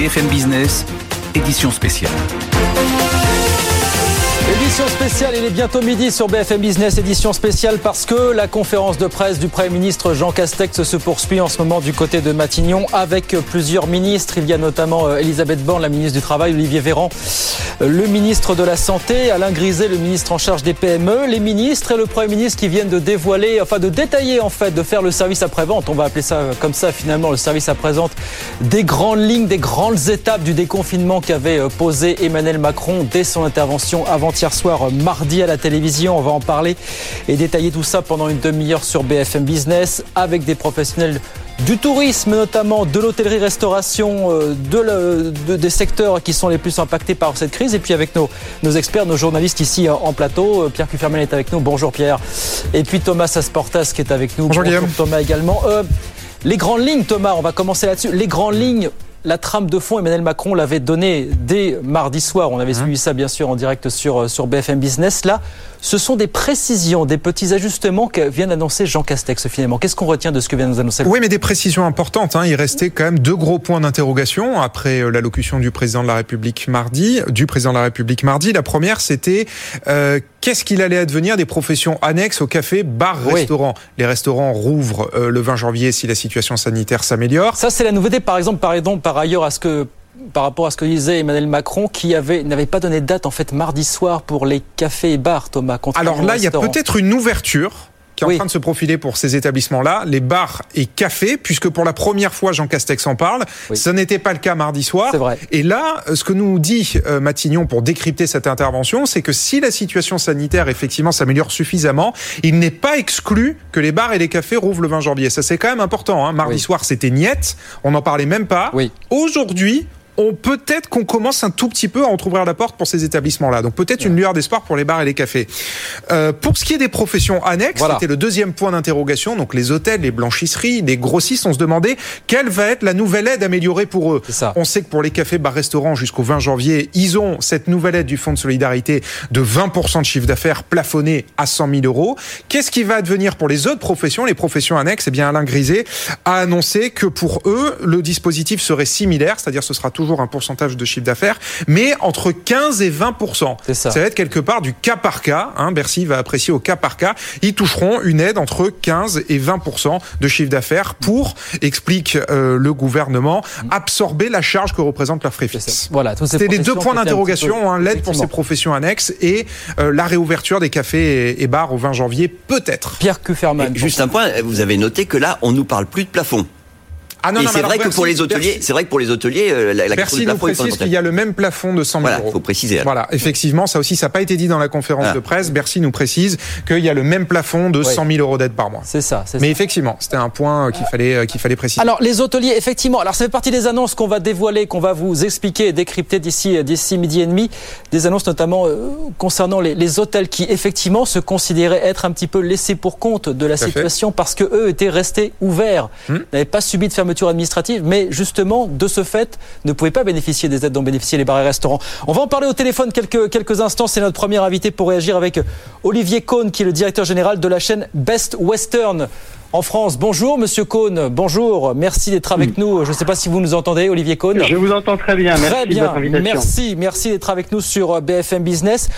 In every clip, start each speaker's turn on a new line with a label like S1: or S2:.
S1: BFM Business, édition spéciale.
S2: Édition spéciale, il est bientôt midi sur BFM Business, édition spéciale parce que la conférence de presse du Premier ministre Jean Castex se poursuit en ce moment du côté de Matignon avec plusieurs ministres. Il y a notamment euh, Elisabeth Borne, la ministre du Travail, Olivier Véran, euh, le ministre de la Santé, Alain Griset, le ministre en charge des PME, les ministres et le Premier ministre qui viennent de dévoiler, enfin de détailler en fait, de faire le service après-vente, on va appeler ça comme ça finalement, le service après-vente, des grandes lignes, des grandes étapes du déconfinement qu'avait euh, posé Emmanuel Macron dès son intervention avant-hier soir, mardi à la télévision. On va en parler et détailler tout ça pendant une demi-heure sur BFM Business avec des professionnels du tourisme notamment, de l'hôtellerie-restauration, euh, de, de, des secteurs qui sont les plus impactés par cette crise. Et puis avec nos, nos experts, nos journalistes ici en plateau. Pierre Cufferman est avec nous. Bonjour Pierre. Et puis Thomas Asportas qui est avec nous.
S3: Bonjour, Bonjour
S2: Thomas également. Euh, les grandes lignes, Thomas, on va commencer là-dessus. Les grandes lignes la trame de fond, Emmanuel Macron l'avait donnée dès mardi soir. On avait suivi ça, bien sûr, en direct sur, sur BFM Business. Là, ce sont des précisions, des petits ajustements que vient d'annoncer Jean Castex, finalement. Qu'est-ce qu'on retient de ce que vient de nous annoncer
S3: Oui, mais des précisions importantes. Hein. Il restait quand même deux gros points d'interrogation après euh, l'allocution du président de la République mardi. Du président de la République mardi. La première, c'était euh, qu'est-ce qu'il allait advenir des professions annexes au café, bar, oui. restaurant? Les restaurants rouvrent euh, le 20 janvier si la situation sanitaire s'améliore.
S2: Ça, c'est la nouveauté, par exemple, par exemple, par ailleurs à ce que par rapport à ce que disait Emmanuel Macron, qui avait n'avait pas donné de date en fait mardi soir pour les cafés et bars, Thomas.
S3: Alors là, il y a peut-être une ouverture qui est oui. en train de se profiler pour ces établissements-là, les bars et cafés, puisque pour la première fois, Jean Castex en parle. Oui. Ce n'était pas le cas mardi soir.
S2: Vrai.
S3: Et là, ce que nous dit euh, Matignon pour décrypter cette intervention, c'est que si la situation sanitaire effectivement s'améliore suffisamment, il n'est pas exclu que les bars et les cafés rouvrent le 20 janvier. Ça, c'est quand même important. Hein. Mardi oui. soir, c'était niette. On n'en parlait même pas. Aujourd'hui, on peut-être qu'on commence un tout petit peu à entrouvrir la porte pour ces établissements-là. Donc peut-être une lueur d'espoir pour les bars et les cafés. Euh, pour ce qui est des professions annexes,
S2: voilà.
S3: c'était le deuxième point d'interrogation. Donc les hôtels, les blanchisseries, les grossistes, on se demandait quelle va être la nouvelle aide améliorée pour eux. On sait que pour les cafés, bars, restaurants, jusqu'au 20 janvier, ils ont cette nouvelle aide du Fonds de solidarité de 20% de chiffre d'affaires plafonné à 100 000 euros. Qu'est-ce qui va advenir pour les autres professions, les professions annexes? Eh bien, Alain Griset a annoncé que pour eux, le dispositif serait similaire, c'est-à-dire ce sera toujours un pourcentage de chiffre d'affaires, mais entre 15 et 20
S2: ça.
S3: ça. va être quelque part du cas par cas. Hein, Bercy va apprécier au cas par cas. Ils toucheront une aide entre 15 et 20 de chiffre d'affaires pour, explique euh, le gouvernement, absorber la charge que représente leur frais fixe.
S2: Voilà,
S3: c'était les deux points d'interrogation, hein, l'aide pour ces professions annexes et euh, la réouverture des cafés et, et, bars au 20 janvier, peut-être.
S2: Pierre Kufferman.
S4: Juste un point, vous avez noté que là, on nous parle plus de plafond.
S3: Ah non,
S4: et c'est vrai que pour les hoteliers, c'est vrai que pour les hôteliers, la, la
S3: Bercy nous précise qu'il y a le même plafond de 100 000
S4: voilà,
S3: euros.
S4: faut préciser. Alors.
S3: Voilà, effectivement, ça aussi, ça n'a pas été dit dans la conférence ah. de presse. Bercy nous précise qu'il y a le même plafond de 100 000 euros d'aide par mois.
S2: C'est ça.
S3: Mais ça. effectivement, c'était un point qu'il fallait qu'il fallait préciser.
S2: Alors les hôteliers, effectivement, alors ça fait partie des annonces qu'on va dévoiler, qu'on va vous expliquer et décrypter d'ici d'ici midi et demi. Des annonces notamment euh, concernant les, les, hôtels qui effectivement se considéraient être un petit peu laissés pour compte de la
S3: Tout
S2: situation parce que eux étaient restés ouverts,
S3: hum.
S2: n'avaient pas subi de fermeture administrative mais justement, de ce fait, ne pouvaient pas bénéficier des aides dont bénéficiaient les bars et restaurants. On va en parler au téléphone quelques, quelques instants. C'est notre premier invité pour réagir avec Olivier Cohn, qui est le directeur général de la chaîne Best Western en France. Bonjour, monsieur Cohn. Bonjour. Merci d'être avec nous. Je ne sais pas si vous nous entendez, Olivier Cohn.
S5: Je vous entends très bien.
S2: Très
S5: merci
S2: bien. Merci. Merci d'être avec nous sur BFM Business.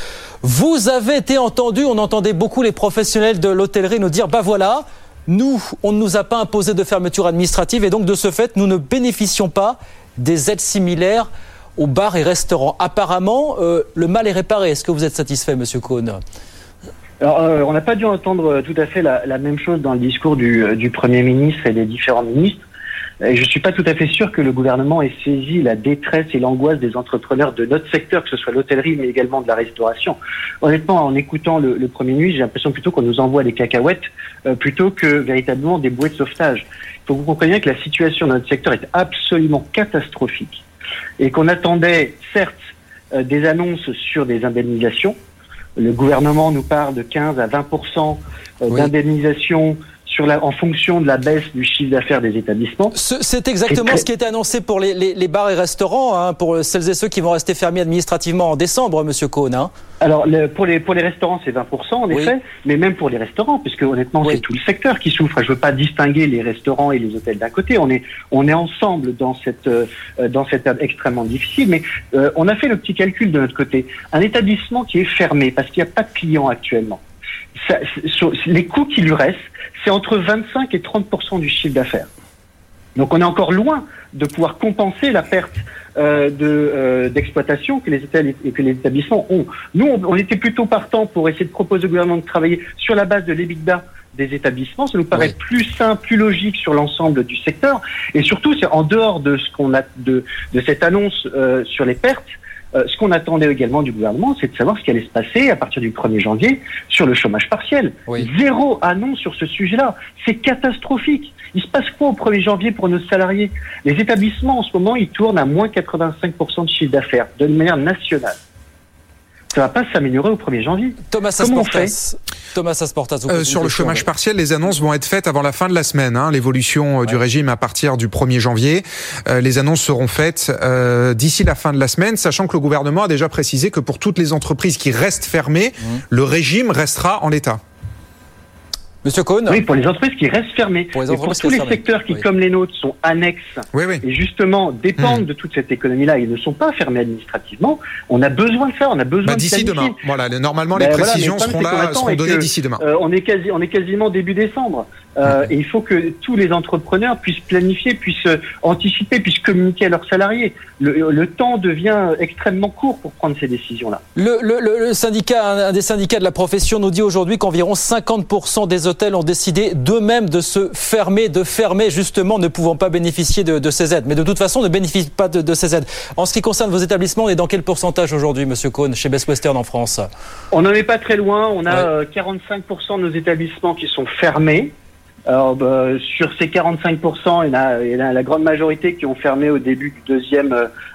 S2: Vous avez été entendu. On entendait beaucoup les professionnels de l'hôtellerie nous dire, bah voilà, nous, on ne nous a pas imposé de fermeture administrative et donc de ce fait, nous ne bénéficions pas des aides similaires aux bars et restaurants. Apparemment, euh, le mal est réparé. Est-ce que vous êtes satisfait, Monsieur Cohn
S5: alors, euh, on n'a pas dû entendre tout à fait la, même chose dans le discours du Premier ministre et des différents ministres. Je ne suis pas tout à fait sûr que le gouvernement ait saisi la détresse et l'angoisse des entrepreneurs de notre secteur, que ce soit l'hôtellerie, mais également de la restauration. Honnêtement, en écoutant le, le Premier ministre, j'ai l'impression plutôt qu'on nous envoie des cacahuètes euh, plutôt que véritablement des bouées de sauvetage. Il faut que vous compreniez que la situation dans notre secteur est absolument catastrophique et qu'on attendait certes euh, des annonces sur des indemnisations. Le gouvernement nous parle de 15 à 20% euh, d'indemnisation sur la, en fonction de la baisse du chiffre d'affaires des établissements.
S2: C'est exactement ce qui était annoncé pour les, les, les bars et restaurants, hein, pour celles et ceux qui vont rester fermés administrativement en décembre, Monsieur Cohn. Hein.
S5: Alors le, pour les pour les restaurants c'est 20% en effet, mais même pour les restaurants, puisque honnêtement c'est tout le secteur qui souffre. Je veux pas distinguer les restaurants et les hôtels d'un côté. On est on est ensemble dans cette euh, dans cette période extrêmement difficile. Mais euh, on a fait le petit calcul de notre côté. Un établissement qui est fermé parce qu'il n'y a pas de clients actuellement. Ça, les coûts qui lui restent, c'est entre 25 et 30 du chiffre d'affaires. Donc on est encore loin de pouvoir compenser la perte euh, de euh, d'exploitation que les que établissements ont. Nous, on, était plutôt partant pour essayer de proposer au gouvernement de travailler sur la base de l'EBITDA des établissements. Ça nous paraît plus simple, plus logique sur l'ensemble du secteur. Et surtout, c'est en dehors de ce qu'on a de, de cette annonce euh, sur les pertes, euh, ce qu'on attendait également du gouvernement, c'est de savoir ce qui allait se passer à partir du 1er janvier sur le chômage partiel. Zéro annonce sur ce sujet-là. C'est catastrophique. Il se passe quoi au 1er janvier pour nos salariés? Les établissements, en ce moment, ils tournent à moins 85% de chiffre d'affaires, de manière nationale ça va pas s'améliorer au 1er janvier.
S2: Thomas Asportas. Thomas Asportas.
S3: Euh, sur le chômage partiel, les annonces vont être faites avant la fin de la semaine. Hein, L'évolution euh, du régime à partir du 1er janvier. Euh, les annonces seront faites euh, d'ici la fin de la semaine, sachant que le gouvernement a déjà précisé que pour toutes les entreprises qui restent fermées, mmh. le régime restera en l'état.
S2: Monsieur Cohn
S5: Oui, pour les entreprises qui restent fermées. Pour, les pour tous les secteurs qui, comme les nôtres, sont annexes et justement dépendent hmm. de toute cette économie-là, ils ne sont pas fermés administrativement. On a besoin de ça, on a besoin bah,
S3: d'ici demain. Voilà, normalement les précisions seront là, seront données d'ici demain.
S5: Euh, on est quasi, on est quasiment début décembre. Euh, et il faut que tous les entrepreneurs puissent planifier, puissent euh, anticiper, puissent communiquer à leurs salariés. Le, le temps devient extrêmement court pour prendre ces décisions-là.
S2: Le, le, le, syndicat, un des syndicats de la profession nous dit aujourd'hui qu'environ 50% des hôtels ont décidé d'eux-mêmes de se fermer, de fermer justement, ne pouvant pas bénéficier de, de ces aides. Mais de toute façon, ne bénéficient pas de, de, ces aides. En ce qui concerne vos établissements, on est dans quel pourcentage aujourd'hui, Monsieur Cohn, chez Best Western en France?
S5: On n'en est pas très loin. On a 45% de nos établissements qui sont fermés. Alors, bah, sur ces 45%, il y, a, il y a la grande majorité qui ont fermé au début du deuxième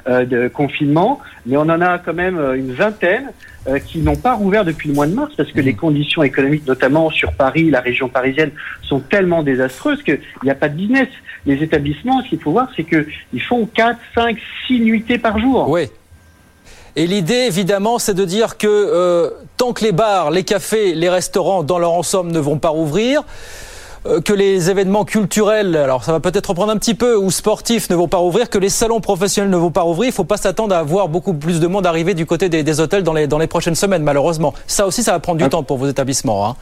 S5: euh, de confinement, mais on en a quand même euh, une vingtaine euh, qui n'ont pas rouvert depuis le mois de mars parce que les mmh. conditions économiques, notamment sur Paris, la région parisienne, sont tellement désastreuses qu'il n'y a pas de business. Les établissements, ce qu'il faut voir, c'est qu'ils font 4, 5, 6 nuitées par jour.
S2: Oui. Et l'idée, évidemment, c'est de dire que euh, tant que les bars, les cafés, les restaurants, dans leur ensemble, ne vont pas rouvrir, euh, que les événements culturels, alors ça va peut-être reprendre un petit peu, ou sportifs ne vont pas rouvrir, que les salons professionnels ne vont pas rouvrir. Il ne faut pas s'attendre à avoir beaucoup plus de monde arriver du côté des, des, hôtels dans les, dans les prochaines semaines, malheureusement. Ça aussi, ça va prendre du ah. temps pour vos établissements. Hein.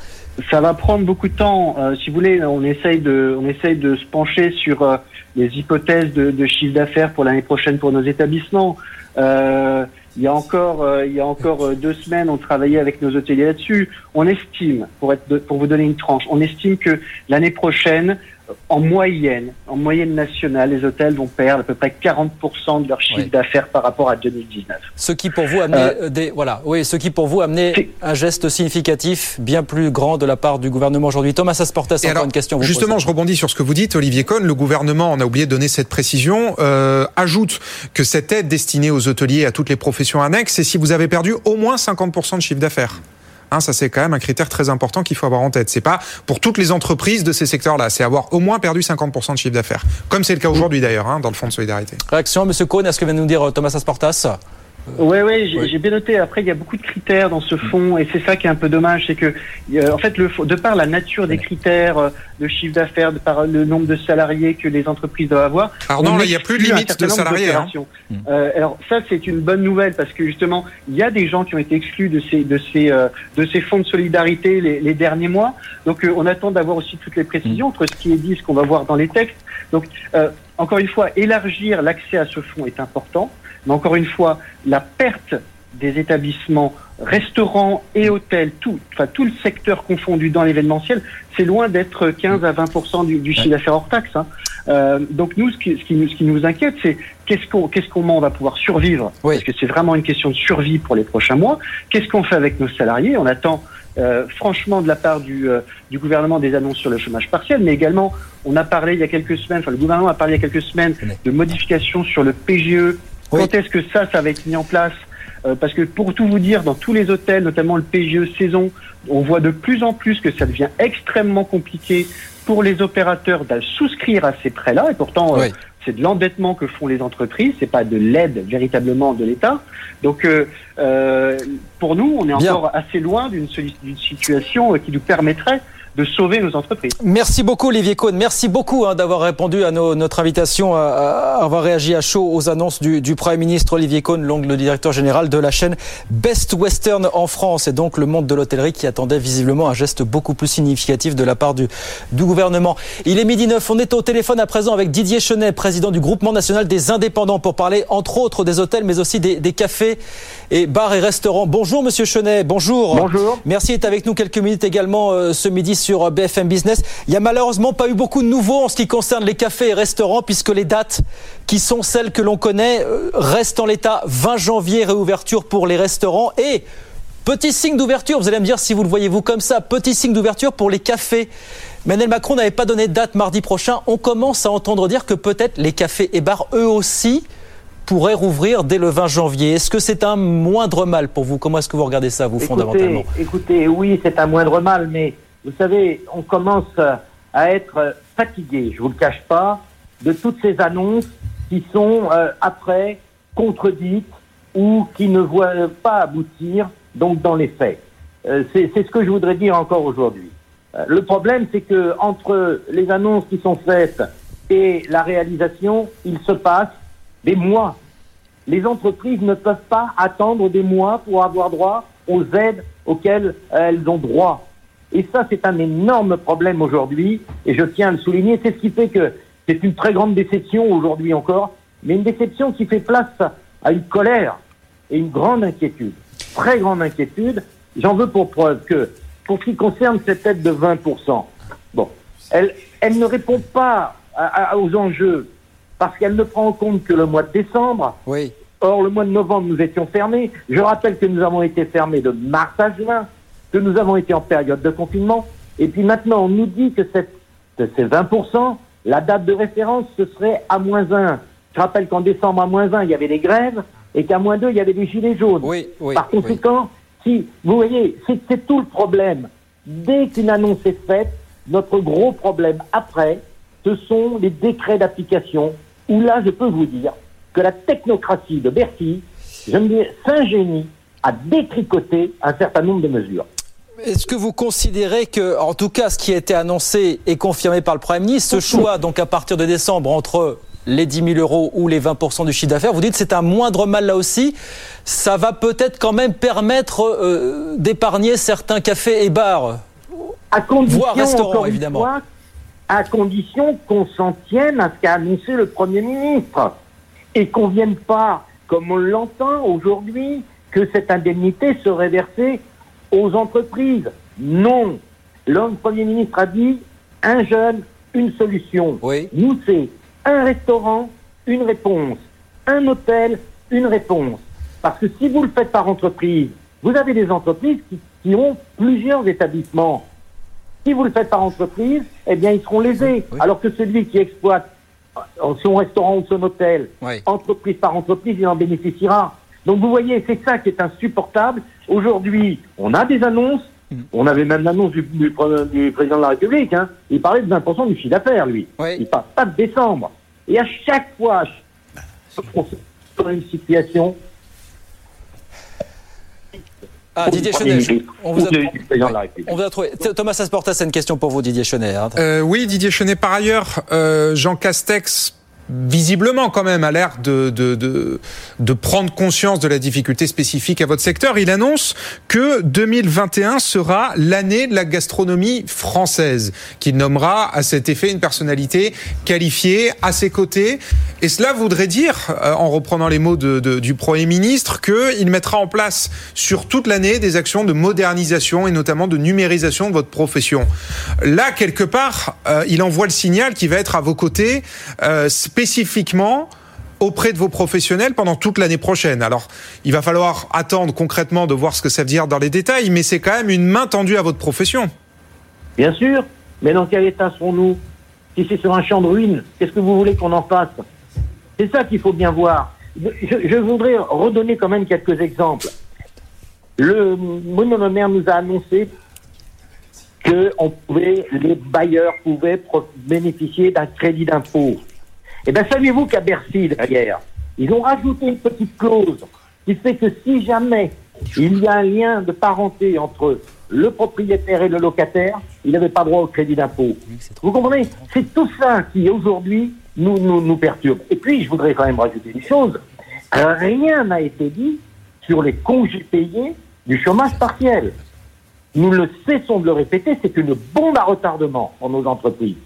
S5: Ça va prendre beaucoup de temps. Euh, si vous voulez, on essaye de, on essaye de se pencher sur euh, les hypothèses de, de chiffre d'affaires pour l'année prochaine pour nos établissements. Euh, il y a encore, euh, il y a encore euh, deux semaines, on travaillait avec nos hôteliers là-dessus. On estime, pour, être pour vous donner une tranche, on estime que l'année prochaine, en moyenne, en moyenne nationale, les hôtels vont perdre à peu près 40% de leur chiffre d'affaires par rapport à 2019.
S2: Ce qui pour vous amenait euh, des, voilà, oui, ce qui pour vous amenait un geste significatif bien plus grand de la part du gouvernement aujourd'hui. Thomas Asportas, encore une question.
S3: justement, je rebondis sur ce que vous dites, Olivier Cohn. Le gouvernement, on a oublié de donner cette précision, euh, ajoute que cette aide destinée aux hôteliers à toutes les professions annexes, c'est si vous avez perdu au moins 50% de chiffre d'affaires. Ça, c'est quand même un critère très important qu'il faut avoir en tête. C'est pas pour toutes les entreprises de ces secteurs-là. C'est avoir au moins perdu 50% de chiffre d'affaires. Comme c'est le cas aujourd'hui d'ailleurs, hein, dans le Fonds de solidarité.
S2: Réaction, Monsieur Cohn, à ce que vient de nous dire euh, Thomas Asportas
S5: oui, oui, j'ai bien noté. Après, il y a beaucoup de critères dans ce fonds, et c'est ça qui est un peu dommage, c'est que, en fait, le, de par la nature des critères euh, de chiffre d'affaires, de par le nombre de salariés que les entreprises doivent avoir.
S3: Alors non, là, il n'y a plus de limite de salariés. Hein.
S5: Euh, alors ça, c'est une bonne nouvelle parce que justement, il y a des gens qui ont été exclus de ces de ces euh, de ces fonds de solidarité les, les derniers mois. Donc, euh, on attend d'avoir aussi toutes les précisions entre ce qui est dit, et ce qu'on va voir dans les textes. Donc, encore une fois, élargir l'accès à ce fonds est important. Mais encore une fois, la perte des établissements, restaurants et hôtels, tout, enfin, tout le secteur confondu dans l'événementiel, c'est loin d'être 15 à 20 du, du chiffre d'affaires hors taxe. Hein. Euh, donc nous, ce qui, ce qui, nous, ce qui nous inquiète, c'est qu'est-ce qu'on, qu'est-ce qu'on va pouvoir survivre, parce que c'est vraiment une question de survie pour les prochains mois. Qu'est-ce qu'on fait avec nos salariés? On attend euh, franchement de la part du, euh, du gouvernement des annonces sur le chômage partiel, mais également on a parlé il y a quelques semaines, enfin le gouvernement a parlé il y a quelques semaines de modifications sur le PGE. Quand est-ce que ça, ça va être mis en place euh, Parce que pour tout vous dire, dans tous les hôtels, notamment le PGE saison, on voit de plus en plus que ça devient extrêmement compliqué pour les opérateurs de souscrire à ces prêts-là. Et pourtant, c'est de l'endettement que font les entreprises, c'est pas de l'aide véritablement de l'État. Donc, euh, euh, pour nous, on est encore assez loin d'une situation qui nous permettrait de sauver nos entreprises.
S2: Merci beaucoup Olivier Cohn, merci beaucoup hein, d'avoir répondu à notre invitation, à, avoir réagi à chaud aux annonces du, du Premier ministre Olivier Cohn, l'ongle directeur général de la chaîne Best Western en France et donc le monde de l'hôtellerie qui attendait visiblement un geste beaucoup plus significatif de la part du, du gouvernement. Il est midi 9, on est au téléphone à présent avec Didier Chenet, président du groupement national des indépendants pour parler entre autres des hôtels mais aussi des, des cafés et bars et restaurants. Bonjour Monsieur Chenet, bonjour.
S5: Bonjour.
S2: Merci d'être avec nous quelques minutes également euh, ce midi sur BFM Business. Il n'y a malheureusement pas eu beaucoup de nouveaux en ce qui concerne les cafés et restaurants, puisque les dates qui sont celles que l'on connaît euh, restent en l'état 20 janvier, réouverture pour les restaurants et Petit signe d'ouverture, vous allez me dire si vous le voyez vous comme ça, petit signe d'ouverture pour les cafés. Emmanuel Macron n'avait pas donné de date mardi prochain. On commence à entendre dire que peut-être les cafés et bars, eux aussi, pourraient rouvrir dès le 20 janvier. Est-ce que c'est un moindre mal pour vous? Comment est-ce que vous regardez ça, vous, fondamentalement?
S6: Écoutez, oui, c'est un moindre mal, mais vous savez, on commence à être fatigué, je vous le cache pas, de toutes ces annonces qui sont euh, après contredites ou qui ne voient pas aboutir donc dans les faits. Euh, c'est ce que je voudrais dire encore aujourd'hui. Euh, le problème, c'est que entre les annonces qui sont faites et la réalisation, il se passe des mois. Les entreprises ne peuvent pas attendre des mois pour avoir droit aux aides auxquelles elles ont droit. Et ça, c'est un énorme problème aujourd'hui, et je tiens à le souligner. C'est ce qui fait que c'est une très grande déception aujourd'hui encore, mais une déception qui fait place à une colère et une grande inquiétude. Très grande inquiétude. J'en veux pour preuve que, pour ce qui concerne cette aide de 20%, bon, elle, elle ne répond pas aux enjeux parce qu'elle ne prend en compte que le mois de décembre.
S2: Oui.
S6: Or, le mois de novembre, nous étions fermés. Je rappelle que nous avons été fermés de mars à juin que nous avons été en période de confinement, et puis maintenant on nous dit que, cette, ces 20%, la date de référence, ce serait à moins 1. Je rappelle qu'en décembre à moins 1, il y avait des grèves, et qu'à moins 2, il y avait des gilets jaunes.
S2: Oui, oui,
S6: Par conséquent, si, vous voyez, c'est tout le problème. Dès qu'une annonce est faite, notre gros problème après, ce sont les décrets d'application, où là, je peux vous dire que la technocratie de Bercy, je me dis, s'ingénie à détricoter un certain nombre de mesures.
S2: Est-ce que vous considérez que, en tout cas, ce qui a été annoncé et confirmé par le Premier ministre, ce choix, donc à partir de décembre, entre les 10 000 euros ou les 20 du chiffre d'affaires, vous dites que c'est un moindre mal là aussi. Ça va peut-être quand même permettre euh, d'épargner certains cafés et bars,
S6: à condition,
S2: voire restaurants, évidemment.
S6: à condition qu'on s'en tienne à ce qu'a annoncé le Premier ministre et qu'on vienne pas, comme on l'entend aujourd'hui, que cette indemnité serait versée aux entreprises. Non. L'homme Premier ministre a dit un jeune, une solution.
S2: Oui.
S6: Nous, c'est un restaurant, une réponse. Un hôtel, une réponse. Parce que si vous le faites par entreprise, vous avez des entreprises qui, ont plusieurs établissements. Si vous le faites par entreprise, eh bien, ils seront lésés. Alors que celui qui exploite euh, son restaurant ou son hôtel, entreprise par entreprise, il en bénéficiera. Donc vous voyez, c'est ça qui est insupportable. Aujourd'hui, on a des annonces. Mm. On avait même l'annonce du, président de la République. Hein. Il parlait de 20% du chiffre d'affaires, lui. Il parle pas de décembre. Et à chaque fois, on se une situation
S2: ah, Didier Chenet, on vous, a, on vous a trouvé. Thomas Asportas, c'est une question pour vous, Didier Chenet. Hein.
S3: Euh, oui, Didier Chenet, par ailleurs, euh, Jean Castex visiblement quand même a l'air de, de, de, de, prendre conscience de la difficulté spécifique à votre secteur. Il annonce que 2021 sera l'année de la gastronomie française, qu'il nommera à cet effet une personnalité qualifiée à ses côtés. Et cela voudrait dire, euh, en reprenant les mots de, du Premier ministre, qu'il mettra en place sur toute l'année des actions de modernisation et notamment de numérisation de votre profession. Là, quelque part, euh, il envoie le signal qui va être à vos côtés. Euh, spécifiquement auprès de vos professionnels pendant toute l'année prochaine. Alors, il va falloir attendre concrètement de voir ce que ça veut dire dans les détails, mais c'est quand même une main tendue à votre profession.
S6: Bien sûr, mais dans quel état serons-nous? Si c'est sur un champ de ruines, qu'est-ce que vous voulez qu'on en fasse? C'est ça qu'il faut bien voir. Je, voudrais redonner quand même quelques exemples. Le monomère nous a annoncé que les bailleurs pouvaient bénéficier d'un crédit d'impôt. Eh bien, saviez-vous qu'à Bercy, derrière, ils ont rajouté une petite clause qui fait que si jamais il y a un lien de parenté entre le propriétaire et le locataire, il n'avait pas droit au crédit d'impôt. Vous comprenez? C'est tout ça qui, aujourd'hui, nous, nous, nous perturbe. Et puis, je voudrais quand même rajouter une chose. Rien n'a été dit sur les congés payés du chômage partiel. Nous ne cessons de le répéter, c'est une bombe à retardement pour nos entreprises.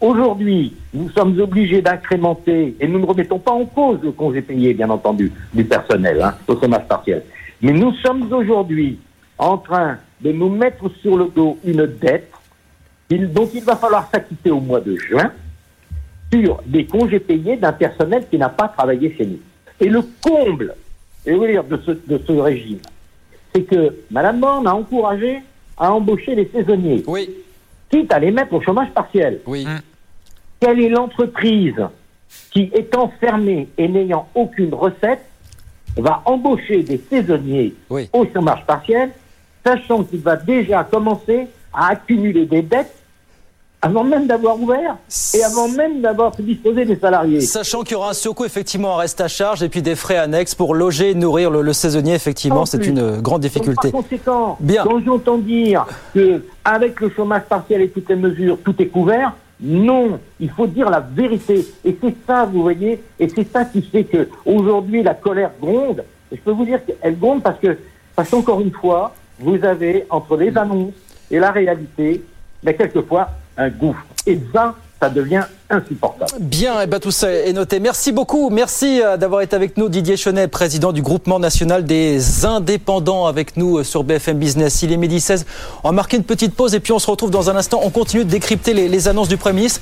S6: Aujourd'hui, nous sommes obligés d'incrémenter, et nous ne remettons pas en cause le congé payé, bien entendu, du personnel, hein, au chômage partiel. Mais nous sommes aujourd'hui en train de nous mettre sur le dos une dette dont il va falloir s'acquitter au mois de juin sur des congés payés d'un personnel qui n'a pas travaillé chez nous. Et le comble, et de ce, de ce régime, c'est que Mme Borne a encouragé à embaucher les saisonniers.
S2: Oui.
S6: Quitte à les mettre au chômage partiel.
S2: Oui. Hum.
S6: Quelle est l'entreprise qui, étant fermée et n'ayant aucune recette, va embaucher des saisonniers au chômage partiel, sachant qu'il va déjà commencer à accumuler des dettes avant même d'avoir ouvert et avant même d'avoir disposé des salariés.
S2: Sachant qu'il y aura un surcoût, effectivement, un reste à charge et puis des frais annexes pour loger et nourrir le, saisonnier, effectivement, c'est une grande difficulté.
S6: par conséquent, Bien. quand j'entends dire qu'avec le chômage partiel et toutes les mesures, tout est couvert, non, il faut dire la vérité. Et c'est ça, vous voyez, et c'est ça qui fait que aujourd'hui la colère gronde. Et je peux vous dire qu'elle gronde parce que, parce qu'encore une fois, vous avez entre les annonces et la réalité, mais quelquefois un gouffre. Et ça, ça devient insupportable.
S2: Bien, et eh ben tout ça est noté. Merci beaucoup. Merci euh, d'avoir été avec nous, Didier Chenet, président du groupement national des indépendants, avec nous euh, sur BFM Business. Il est midi 16. On va marquer une petite pause et puis on se retrouve dans un instant. On continue de décrypter les, les annonces du Premier ministre.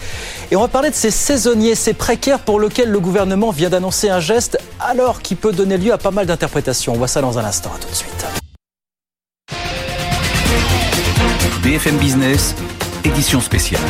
S2: Et on va parler de ces saisonniers, ces précaires pour lesquels le gouvernement vient d'annoncer un geste, alors qui peut donner lieu à pas mal d'interprétations. On voit ça dans un instant. À tout de suite.
S1: BFM Business, édition spéciale.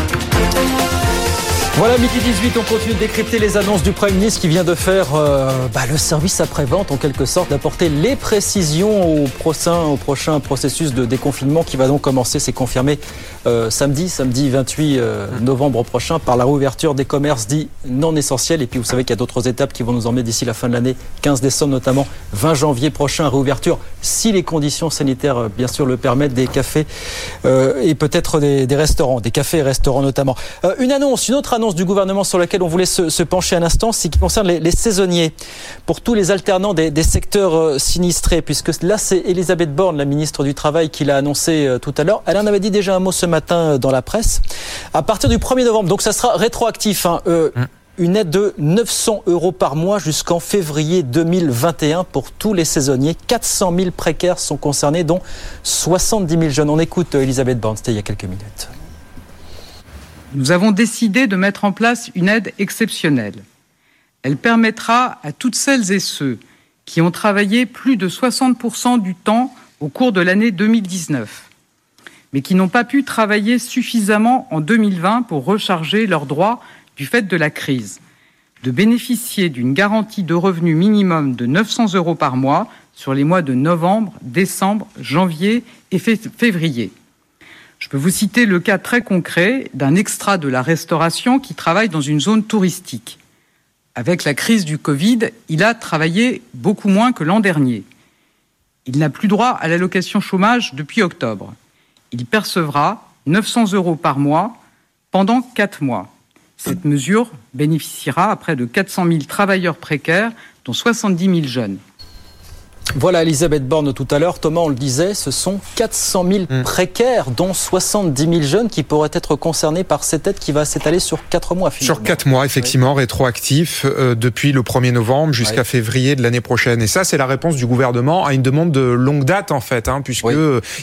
S2: Voilà, midi 18, on continue de décrypter les annonces du Premier ministre qui vient de faire euh, bah, le service après-vente, en quelque sorte, d'apporter les précisions au prochain, au prochain processus de déconfinement qui va donc commencer, c'est confirmé, euh, samedi, samedi 28 euh, novembre prochain, par la réouverture des commerces dits non essentiels. Et puis vous savez qu'il y a d'autres étapes qui vont nous emmener d'ici la fin de l'année, 15 décembre notamment, 20 janvier prochain, réouverture, si les conditions sanitaires, bien sûr, le permettent, des cafés et peut-être des, des, restaurants, des cafés et restaurants notamment. une annonce, une autre annonce du gouvernement sur laquelle on voulait se, pencher un instant, c'est qui concerne les, saisonniers. Pour tous les alternants des, secteurs euh, sinistrés, puisque là, c'est Elisabeth Borne, la ministre du Travail, qui l'a annoncé euh, tout à l'heure. Elle en avait dit déjà un mot ce matin euh, dans la presse. À partir du 1er novembre, donc ça sera rétroactif. Hein, hum. une aide de 900 euros par mois jusqu'en février 2021 pour tous les saisonniers. 400 000 précaires sont concernés, dont 70 000 jeunes. On écoute Elisabeth Borne, c'était il y a quelques minutes.
S7: Nous avons décidé de mettre en place une aide exceptionnelle. Elle permettra à toutes celles et ceux qui ont travaillé plus de 60% du temps au cours de l'année 2019, mais qui n'ont pas pu travailler suffisamment en 2020 pour recharger leurs droits du fait de la crise, de bénéficier d'une garantie de revenu minimum de 900 euros par mois sur les mois de novembre, décembre, janvier et février. Je peux vous citer le cas très concret d'un extra de la restauration qui travaille dans une zone touristique. Avec la crise du Covid, il a travaillé beaucoup moins que l'an dernier. Il n'a plus droit à l'allocation chômage depuis octobre. Il percevra 900 euros par mois pendant quatre mois. Cette mesure bénéficiera à près de 400 000 travailleurs précaires, dont 70 000 jeunes.
S2: Voilà Elisabeth Borne tout à l'heure. Thomas, on le disait, ce sont 400 000 hmm. précaires, dont 70 000 jeunes qui pourraient être concernés par cette aide qui va s'étaler sur 4 mois.
S3: Finalement. Sur 4 mois, effectivement, rétroactif euh, depuis le 1er novembre jusqu'à février de l'année prochaine. Et ça, c'est la réponse du gouvernement à une demande de longue date, en fait, hein, puisque,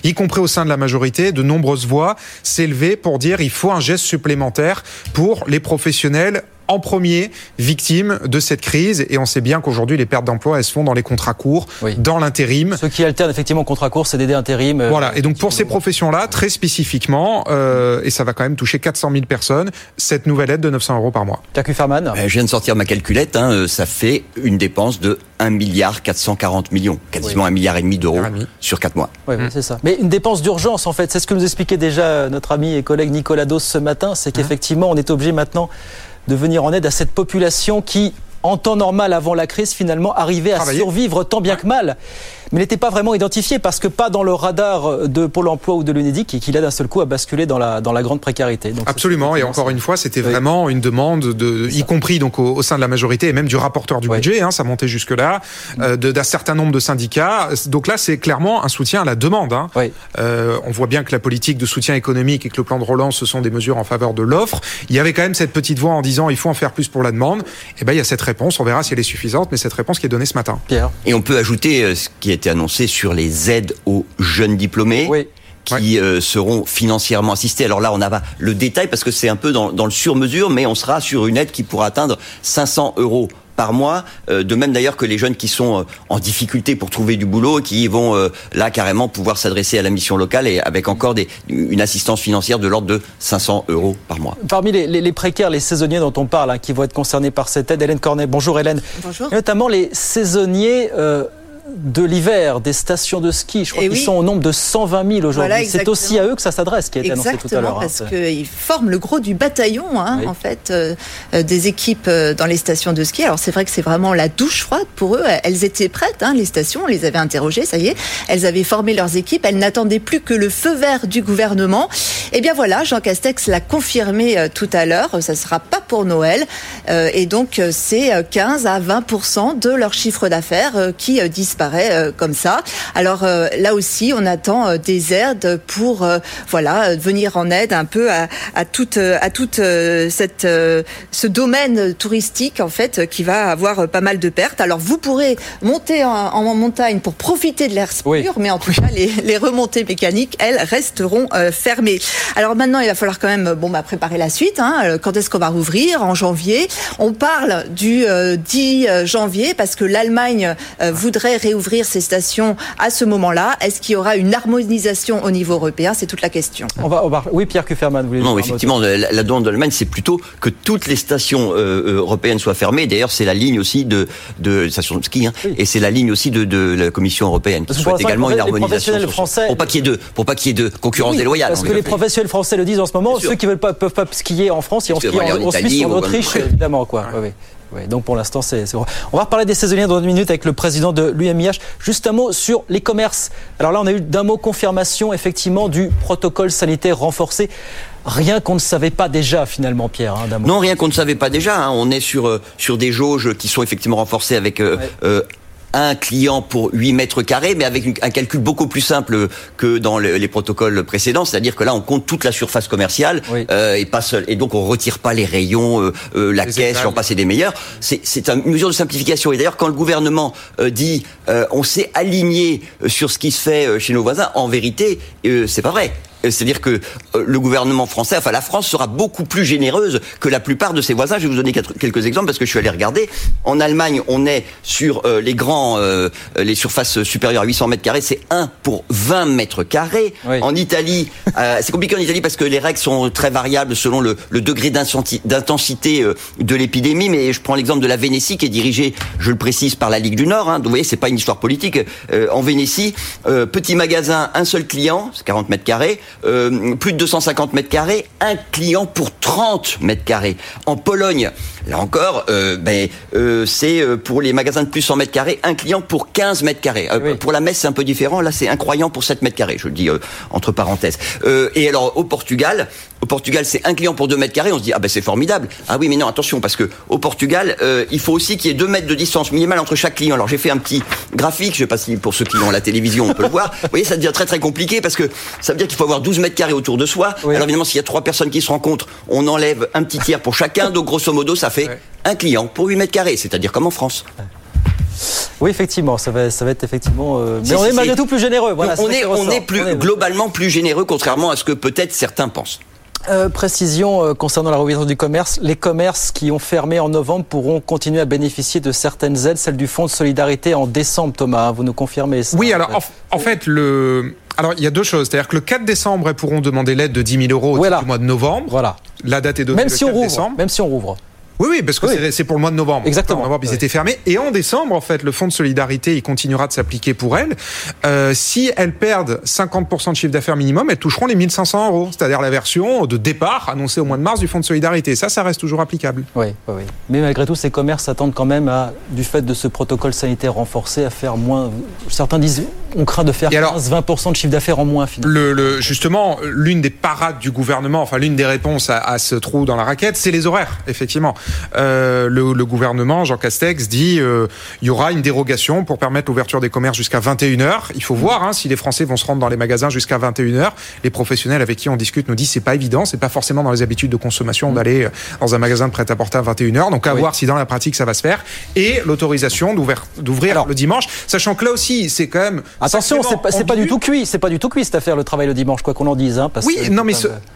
S3: y compris au sein de la majorité, de nombreuses voix s'élevaient pour dire il faut un geste supplémentaire pour les professionnels en premier victimes de cette crise. Et on sait bien qu'aujourd'hui, les pertes d'emploi, elles se font dans les contrats courts, dans l'intérim.
S2: Ce qui alterne effectivement contrat court, c'est des intérim.
S3: Euh, voilà. Et donc pour ces professions-là, très spécifiquement, euh, et ça va quand même toucher 400 000 personnes, cette nouvelle aide de 900 euros par mois.
S2: Jacques Farman.
S4: Euh, je viens de sortir ma calculette. Hein, ça fait une dépense de 1 milliard 440 millions, quasiment un milliard et demi d'euros sur 4 mois.
S2: Oui, c'est ça. Mais une dépense d'urgence, en fait, c'est ce que nous expliquait déjà notre ami et collègue Nicolas Dos ce matin, c'est hein qu'effectivement, on est obligé maintenant de venir en aide à cette population qui, en temps normal avant la crise, finalement, arrivait à survivre tant bien que mal mais n'était pas vraiment identifié parce que pas dans le radar de Pôle emploi ou de l'UNEDIC et qu'il a d'un seul coup à basculer dans la, dans la grande précarité.
S3: Donc Absolument, et encore une fois, c'était vraiment une demande, de, y compris donc au, sein de la majorité et même du rapporteur du budget, hein, ça montait jusque-là, euh, d'un certain nombre de syndicats. Donc là, c'est clairement un soutien à la demande. Hein. Euh, on voit bien que la politique de soutien économique et que le plan de relance, ce sont des mesures en faveur de l'offre. Il y avait quand même cette petite voix en disant il faut en faire plus pour la demande. Et eh ben il y a cette réponse, on verra si elle est suffisante, mais cette réponse qui est donnée ce matin.
S4: Pierre. Et on peut ajouter euh, ce qui est été annoncé sur les aides aux jeunes diplômés. qui euh, seront financièrement assistés. Alors là, on n'a pas le détail parce que c'est un peu dans, le sur-mesure, mais on sera sur une aide qui pourra atteindre 500 euros par mois, euh, de même d'ailleurs que les jeunes qui sont euh, en difficulté pour trouver du boulot, qui vont là carrément pouvoir s'adresser à la mission locale et avec encore des, une assistance financière de l'ordre de 500 euros par mois.
S2: Parmi les, précaires, les saisonniers dont on parle, hein, qui vont être concernés par cette aide, Hélène Cornet, bonjour Hélène.
S8: Bonjour.
S2: notamment les saisonniers de l'hiver, des stations de ski. Je crois qu'ils sont au nombre de 120 000 aujourd'hui. c'est aussi à eux que ça s'adresse, qui a été annoncé tout à l'heure.
S8: Hein. parce qu'ils forment le gros du bataillon, hein, en fait, euh, euh, des équipes euh, dans les stations de ski. Alors c'est vrai que c'est vraiment la douche froide pour eux. Elles étaient prêtes, hein, les stations, on les avait interrogées, ça y est. Elles avaient formé leurs équipes. Elles n'attendaient plus que le feu vert du gouvernement. Et eh bien voilà, Jean Castex l'a confirmé tout à l'heure. Ça ne sera pas pour Noël. et donc c'est 15 à 20% de leur chiffre d'affaires qui disparaît paraît euh, comme ça. Alors euh, là aussi, on attend euh, des aides pour voilà venir en aide un peu à, à toute à toute cette ce domaine touristique en fait qui va avoir pas mal de pertes. Alors vous pourrez monter en, montagne pour profiter de l'air pur, mais en tout cas les, les, remontées mécaniques elles resteront fermées. Alors maintenant il va falloir quand même bon bah préparer la suite. Hein. Quand est-ce qu'on va rouvrir? En janvier On parle du 10 janvier parce que l'Allemagne voudrait ouvrir ces stations à ce moment-là Est-ce qu'il y aura une harmonisation au niveau européen? C'est toute la question.
S2: On va, Oui, Pierre Kufferman, vous voulez
S4: Non, effectivement, la, la demande de l'Allemagne, c'est plutôt que toutes les stations euh, euh, européennes soient fermées. D'ailleurs, c'est la ligne aussi de, de stations de ski, hein, et c'est la ligne aussi de, de, la Commission européenne qui souhaite également une harmonisation.
S2: Français...
S4: Pour pas qu'il y ait de, pour pas qu'il y ait de concurrence déloyale.
S2: Parce que les professionnels français le disent en ce moment. Ceux qui veulent pas peuvent pas skier en France, ils vont skier en, Suisse, en Autriche, évidemment, quoi. Oui donc pour l'instant, c'est. On va reparler des saisonniers dans une minute avec le président de l'UMIH. Juste un mot sur les commerces. Alors là, on a eu d'un mot confirmation, effectivement, du protocole sanitaire renforcé. Rien qu'on ne savait pas déjà finalement, Pierre. Hein,
S4: non, rien qu'on ne savait pas déjà. Hein. On est sur euh, sur des jauges qui sont effectivement renforcées avec euh, euh, un client pour 8 mètres carrés, mais avec un calcul beaucoup plus simple que dans les protocoles précédents. C'est-à-dire que là, on compte toute la surface commerciale euh, et pas seul. Et donc, on retire pas les rayons, euh, euh, la caisse, j'en passe des meilleurs. C'est une mesure de simplification. Et d'ailleurs, quand le gouvernement dit on s'est aligné sur ce qui se fait chez nos voisins, en vérité, c'est pas vrai. Euh, c'est-à-dire que euh, le gouvernement français, enfin la France sera beaucoup plus généreuse que la plupart de ses voisins. Je vais vous donner quelques exemples parce que je suis allé regarder. En Allemagne, on est sur euh, les grands, les surfaces supérieures à 800 mètres carrés, c'est 1 pour 20 mètres carrés. En Italie, c'est compliqué en Italie parce que les règles sont très variables selon le, degré d'intensité de l'épidémie. Mais je prends l'exemple de la Vénétie qui est dirigée, je le précise, par la Ligue du Nord. Hein. vous voyez, c'est pas une histoire politique. en Vénétie, petit magasin, un seul client, c'est 40 mètres carrés. Euh, plus de 250 mètres carrés, un client pour 30 mètres carrés. En Pologne, là encore, euh, ben, euh, c'est pour les magasins de plus de 100 mètres carrés, un client pour 15 mètres carrés. Pour la messe, c'est un peu différent. Là, c'est un croyant pour 7 mètres carrés. Je le dis entre parenthèses. et alors, au Portugal, au Portugal, c'est un client pour 2 mètres carrés. On se dit, ah ben c'est formidable. Ah oui, mais non, attention, parce que au Portugal, il faut aussi qu'il y ait 2 mètres de distance minimale entre chaque client. Alors j'ai fait un petit graphique, je sais pas si pour ceux qui ont la télévision, on peut le voir. Vous voyez, ça devient très très compliqué parce que ça veut dire qu'il faut avoir 12 mètres carrés autour de soi. Alors évidemment, s'il y a trois personnes qui se rencontrent, on enlève un petit tiers pour chacun. Donc grosso modo, ça fait un client pour 8 mètres carrés, c'est-à-dire comme en France.
S2: Oui, effectivement, ça va, ça va être effectivement. Euh, mais on est malgré tout plus généreux.
S4: on est, on est plus, globalement plus généreux, contrairement à ce que peut-être certains pensent.
S2: Euh, précision euh, concernant la réouverture du commerce. Les commerces qui ont fermé en novembre pourront continuer à bénéficier de certaines aides, celle du Fonds de solidarité en décembre, Thomas. Hein, vous nous confirmez ça
S3: Oui, alors en, fait, le... Alors, il y a deux choses. C'est-à-dire que le 4 décembre, elles pourront demander l'aide de 10 000 euros au du mois de novembre.
S2: Voilà.
S3: La date est donnée
S2: même
S3: le
S2: si on rouvre,
S3: décembre.
S2: Même si on rouvre.
S3: Oui, oui, parce que c'est pour le mois de novembre.
S2: Exactement.
S3: En novembre, ils étaient fermés. Et en décembre, en fait, le fonds de solidarité, il continuera de s'appliquer pour elles. Euh, si elles perdent 50% de chiffre d'affaires minimum, elles toucheront les 1500 euros. C'est-à-dire la version de départ annoncée au mois de mars du fonds de solidarité. Ça, ça reste toujours applicable.
S2: Oui, oui, oui. Mais malgré tout, ces commerces s'attendent quand même à, du fait de ce protocole sanitaire renforcé, à faire moins. Certains disent, on craint de faire 15-20% de chiffre d'affaires en moins, finalement.
S3: Le, le, justement, l'une des parades du gouvernement, enfin, l'une des réponses à, à, ce trou dans la raquette, c'est les horaires, effectivement. Euh, le, gouvernement, Jean Castex, dit euh, il y aura une dérogation pour permettre l'ouverture des commerces jusqu'à 21h. Il faut voir hein, si les Français vont se rendre dans les magasins jusqu'à 21h. Les professionnels avec qui on discute nous disent c'est pas évident, c'est pas forcément dans les habitudes de consommation d'aller euh, dans un magasin de prêt-à-porter à 21h. Donc à voir si dans la pratique ça va se faire. Et l'autorisation d'ouvrir le dimanche, sachant que là aussi c'est quand même
S2: attention, c'est pas, pas du tout cuit, c'est pas du tout cuit cette affaire le travail le dimanche quoi qu'on en dise. Hein,
S3: parce oui, non mais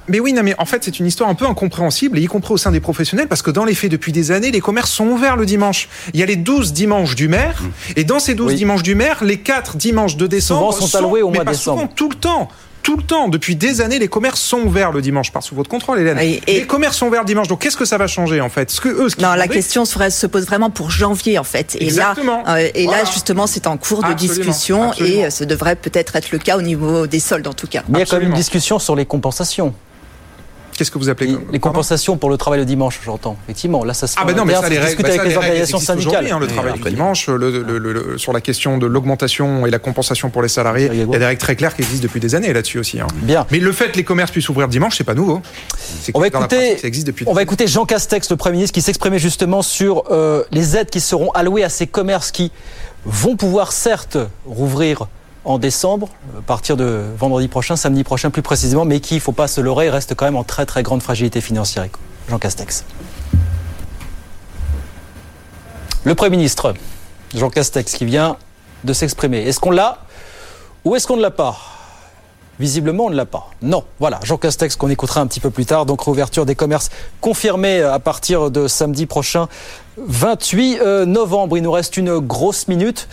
S3: mais oui, non mais en fait c'est une histoire un peu incompréhensible, y compris au sein des professionnels, parce que dans les depuis des années, les commerces sont ouverts le dimanche. Il y a les 12 dimanches du maire, mmh. et dans ces 12 dimanches du maire, les 4 dimanches de décembre
S2: sont, alloués au mois de décembre.
S3: Souvent, tout le temps tout le temps. Depuis des années, les commerces sont ouverts le dimanche. Par sous votre contrôle, Hélène. et les commerces sont ouverts le dimanche. Donc, qu'est-ce que ça va changer, en fait? Ce que eux, ce
S8: Non, la question se pose vraiment pour janvier, en fait. Et
S3: Exactement.
S8: là, euh, et là, justement, c'est en cours de discussion et ce devrait peut-être être le cas au niveau des soldes, en tout cas.
S2: Mais il y a quand même une discussion sur les compensations.
S3: Qu'est-ce que vous appelez
S2: Les, compensations pour le travail le dimanche, j'entends. Effectivement, là, ça se
S3: Ah, ben non, mais ça, les règles,
S2: avec les, organisations syndicales.
S3: Hein, le travail le dimanche, le, sur la question de l'augmentation et la compensation pour les salariés, il y a des règles très claires qui existent depuis des années là-dessus aussi. Hein.
S2: Bien.
S3: Mais le fait que les commerces puissent ouvrir dimanche, c'est pas nouveau.
S2: On va écouter, ça existe depuis on va écouter Jean Castex, le Premier ministre, qui s'exprimait justement sur euh, les aides qui seront allouées à ces commerces qui vont pouvoir certes rouvrir en décembre, à partir de vendredi prochain, samedi prochain plus précisément, mais qui, il ne faut pas se leurrer, reste quand même en très très grande fragilité financière. Jean Castex. Le Premier ministre, Jean Castex, qui vient de s'exprimer. Est-ce qu'on l'a ou est-ce qu'on ne l'a pas? Visiblement, on ne l'a pas. Non. Voilà, Jean Castex qu'on écoutera un petit peu plus tard. Donc, réouverture des commerces confirmée à partir de samedi prochain, 28 euh, novembre. Il nous reste une grosse minute.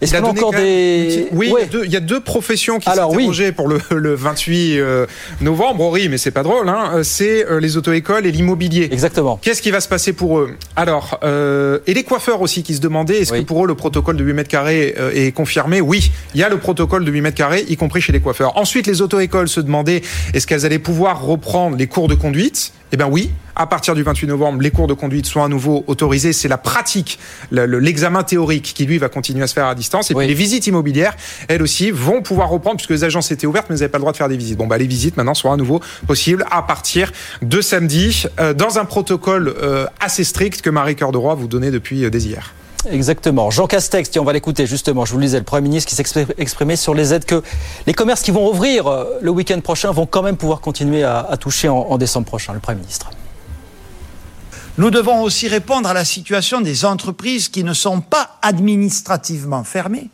S2: Est-ce qu'on a encore des...
S3: Oui, il, y a deux, professions qui s'interrogeaient pour le, 28 euh, novembre. oui, mais c'est pas drôle. Hein. Euh, c'est euh, les auto-écoles et l'immobilier.
S2: Exactement.
S3: Qu'est-ce qui va se passer pour eux? Alors, et les coiffeurs aussi qui se demandaient, est-ce que pour eux le protocole de 8 mètres carrés est confirmé? Oui, il y a le protocole de 8 mètres carrés, y compris chez les coiffeurs. Ensuite, les auto-écoles se demandaient, est-ce qu'elles allaient pouvoir reprendre les cours de conduite? Eh bien oui, à partir du 28 novembre, les cours de conduite sont à nouveau autorisés. C'est la pratique, l'examen théorique qui lui va continuer à se faire à distance. Et puis les visites immobilières, elles aussi, vont pouvoir reprendre puisque les agences étaient ouvertes, mais elles n'avaient pas le droit de faire des visites. Bon, bah les visites maintenant seront à nouveau possibles à partir de samedi, euh, dans un protocole euh, assez strict que Marie Cœur de Roi vous donnait depuis euh, des hier.
S2: Exactement. Jean Castex, on va l'écouter justement, je vous le disais, le Premier ministre qui s'exprimait sur les aides que les commerces qui vont ouvrir euh, le week-end prochain vont quand même pouvoir continuer à, toucher en, décembre prochain, le Premier ministre.
S9: Nous devons aussi répondre à la situation des entreprises qui ne sont pas administrativement fermées,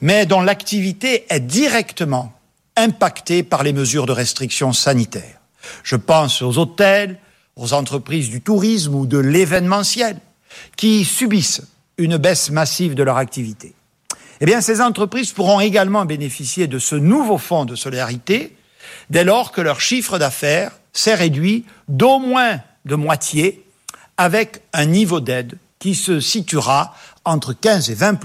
S9: mais dont l'activité est directement impactée par les mesures de restriction sanitaire. Je pense aux hôtels, aux entreprises du tourisme ou de l'événementiel, qui subissent une baisse massive de leur activité. Eh bien, ces entreprises pourront également bénéficier de ce nouveau fonds de solidarité dès lors que leur chiffre d'affaires s'est réduit d'au moins de moitié avec un niveau d'aide qui se situera entre 15 et 20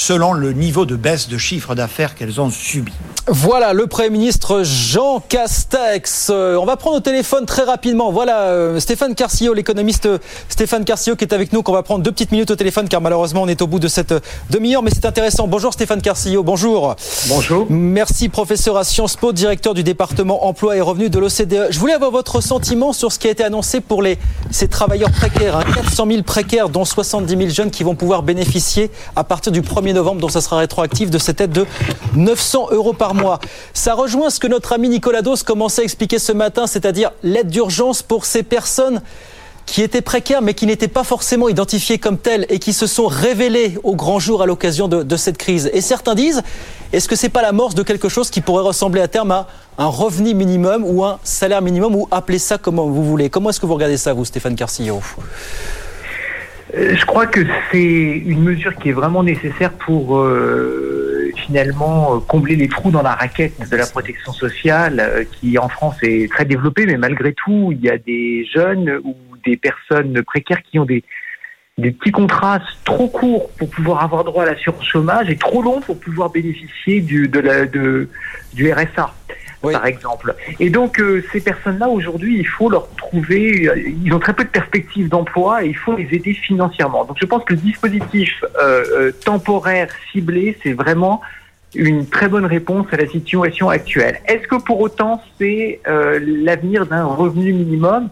S9: selon le niveau de baisse de chiffre d'affaires qu'elles ont subi.
S2: Voilà le Premier ministre Jean Castex. Euh, on va prendre au téléphone très rapidement. Voilà euh, Stéphane Carcillo, l'économiste Stéphane Carcillo qui est avec nous, qu'on va prendre deux petites minutes au téléphone car malheureusement on est au bout de cette demi-heure, mais c'est intéressant. Bonjour Stéphane Carcillo, bonjour.
S10: Bonjour.
S2: Merci professeur à Sciences Po, directeur du département emploi et revenus de l'OCDE. Je voulais avoir votre sentiment sur ce qui a été annoncé pour les, ces travailleurs précaires, 400 000 précaires dont 70 000 jeunes qui vont pouvoir bénéficier à partir du 1er novembre, dont ça sera rétroactif, de cette aide de 900 euros par mois. Ça rejoint ce que notre ami Nicolas Dos commençait à expliquer ce matin, c'est-à-dire l'aide d'urgence pour ces personnes qui étaient précaires mais qui n'étaient pas forcément identifiés comme tels et qui se sont révélés au grand jour à l'occasion de, cette crise. Et certains disent, est-ce que c'est pas l'amorce de quelque chose qui pourrait ressembler à terme à un revenu minimum ou un salaire minimum ou appelez ça comme vous voulez Comment est-ce que vous regardez ça, vous, Stéphane Carcillo?
S10: Je crois que c'est une mesure qui est vraiment nécessaire pour euh, finalement euh, combler les trous dans la raquette de la protection sociale qui en France est très développée, mais malgré tout, il y a des jeunes ou des personnes précaires qui ont des, petits contrats trop courts pour pouvoir avoir droit à l'assurance chômage et trop longs pour pouvoir bénéficier du, de la, du RSA par exemple. Et donc euh, ces personnes-là aujourd'hui, il faut leur trouver, euh, ils ont très peu de perspectives d'emploi et il faut les aider financièrement. Donc je pense que le dispositif euh, temporaire ciblé, c'est vraiment une très bonne réponse à la situation actuelle. Est-ce que pour autant c'est l'avenir d'un revenu minimum?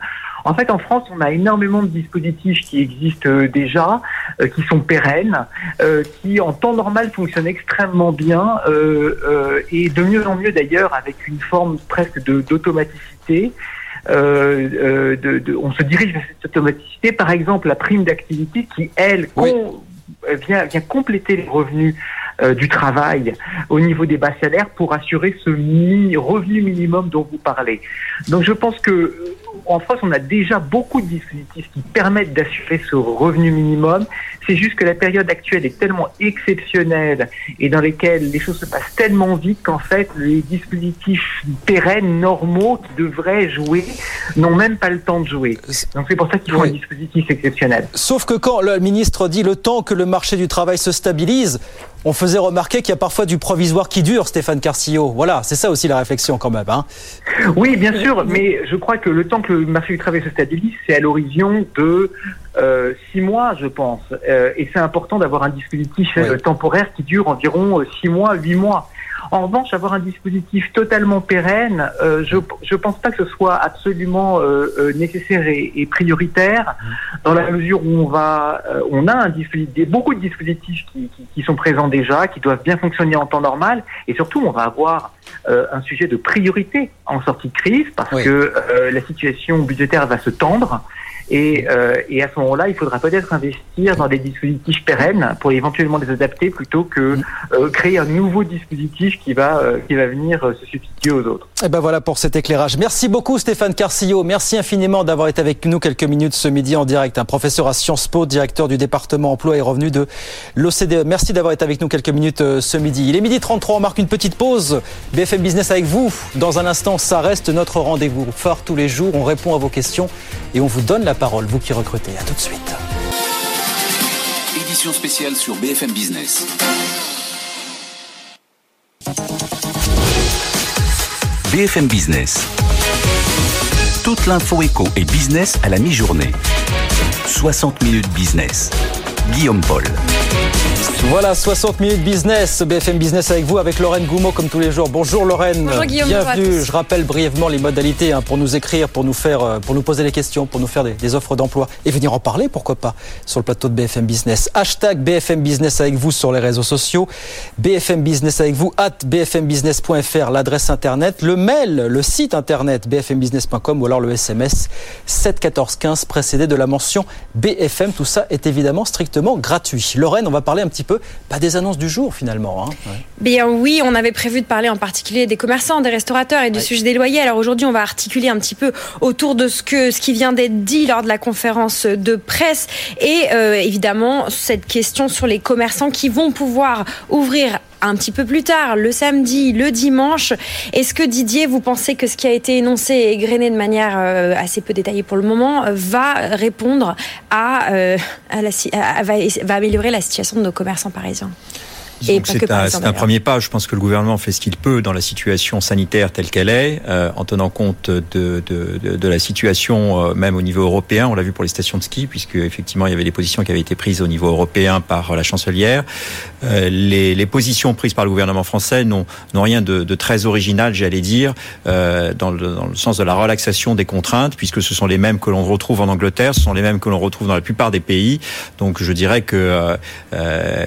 S10: En fait, en France, on a énormément de dispositifs qui existent euh, déjà, euh, qui sont pérennes, euh, qui en temps normal fonctionnent extrêmement bien et de mieux en mieux d'ailleurs avec une forme presque d'automaticité. De, on se dirige vers cette automaticité. Par exemple, la prime d'activité qui, elle, vient, vient compléter les revenus du travail au niveau des bas salaires pour assurer ce revenu minimum dont vous parlez. Donc je pense que en France, on a déjà beaucoup de dispositifs qui permettent d'assurer ce revenu minimum. C'est juste que la période actuelle est tellement exceptionnelle et dans lesquelles les choses se passent tellement vite qu'en fait, les dispositifs pérennes, normaux, qui devraient jouer, n'ont même pas le temps de jouer. Donc c'est pour ça qu'il faut un dispositif exceptionnel.
S2: Sauf que quand le ministre dit le temps que le marché du travail se stabilise, on faisait remarquer qu'il y a parfois du provisoire qui dure, Stéphane Carcillo. Voilà, c'est ça aussi la réflexion quand même. Hein.
S10: Oui, bien sûr, mais je crois que le temps que le marché du travail se stabilise, c'est à l'horizon de euh, six mois, je pense. Euh, et c'est important d'avoir un dispositif euh, temporaire qui dure environ six mois, huit mois. En revanche, avoir un dispositif totalement pérenne, euh, je ne pense pas que ce soit absolument euh, euh, nécessaire et, prioritaire, dans la mesure où on va, on a un dispositif, beaucoup de dispositifs qui, qui, qui, sont présents déjà, qui doivent bien fonctionner en temps normal, et surtout, on va avoir un sujet de priorité en sortie de crise, parce que la situation budgétaire va se tendre. Et, euh, et à ce moment-là, il faudra peut-être investir dans des dispositifs pérennes pour éventuellement les adapter plutôt que mm. euh, créer un nouveau dispositif qui va, euh, qui va venir se substituer aux autres.
S2: Et ben voilà pour cet éclairage. Merci beaucoup Stéphane Carcillo. Merci infiniment d'avoir été avec nous quelques minutes ce midi en direct. Un professeur à Sciences Po, directeur du département emploi et revenu de l'OCDE. Merci d'avoir été avec nous quelques minutes ce midi. Il est midi 33, on marque une petite pause. BFM Business avec vous. Dans un instant, ça reste notre rendez-vous fort tous les jours. On répond à vos questions et on vous donne la parole, vous qui recrutez. À tout de suite.
S1: Édition spéciale sur BFM Business. BFM Business. Toute l'info éco et business à la mi-journée. 60 minutes business. Guillaume Paul.
S2: Voilà, 60 minutes business, BFM Business avec vous, avec Lorraine Goumeau comme tous les jours. Bonjour Lorraine.
S11: Bonjour Guillaume.
S2: Bienvenue. Je rappelle brièvement les modalités hein, pour nous écrire, pour nous faire, euh, pour nous poser des questions, pour nous faire des, offres d'emploi et venir en parler, pourquoi pas, sur le plateau de BFM Business. Hashtag BFM Business avec vous sur les réseaux sociaux. BFM Business avec vous, at bfmbusiness.fr, l'adresse internet, le mail, le site internet bfmbusiness.com ou alors le SMS 71415 précédé de la mention BFM. Tout ça est évidemment strictement gratuit. Lorraine, on va parler un petit peu pas des annonces du jour finalement. Hein.
S11: Bien oui, on avait prévu de parler en particulier des commerçants, des restaurateurs et du sujet des loyers. Alors aujourd'hui, on va articuler un petit peu autour de ce que ce qui vient d'être dit lors de la conférence de presse et euh, évidemment cette question sur les commerçants qui vont pouvoir ouvrir un petit peu plus tard, le samedi, le dimanche. Est-ce que Didier, vous pensez que ce qui a été énoncé et égrené de manière euh, assez peu détaillée pour le moment va répondre à, euh, va améliorer la situation de nos commerçants parisiens?
S12: C'est un, premier pas. Je pense que le gouvernement fait ce qu'il peut dans la situation sanitaire telle qu'elle est, euh, en tenant compte de, de, de, de la situation euh, même au niveau européen. On l'a vu pour les stations de ski, puisque effectivement il y avait des positions qui avaient été prises au niveau européen par la chancelière. Euh, les, les, positions prises par le gouvernement français n'ont rien de, de, très original, j'allais dire, euh, dans, le, dans le sens de la relaxation des contraintes, puisque ce sont les mêmes que l'on retrouve en Angleterre, ce sont les mêmes que l'on retrouve dans la plupart des pays. Donc je dirais que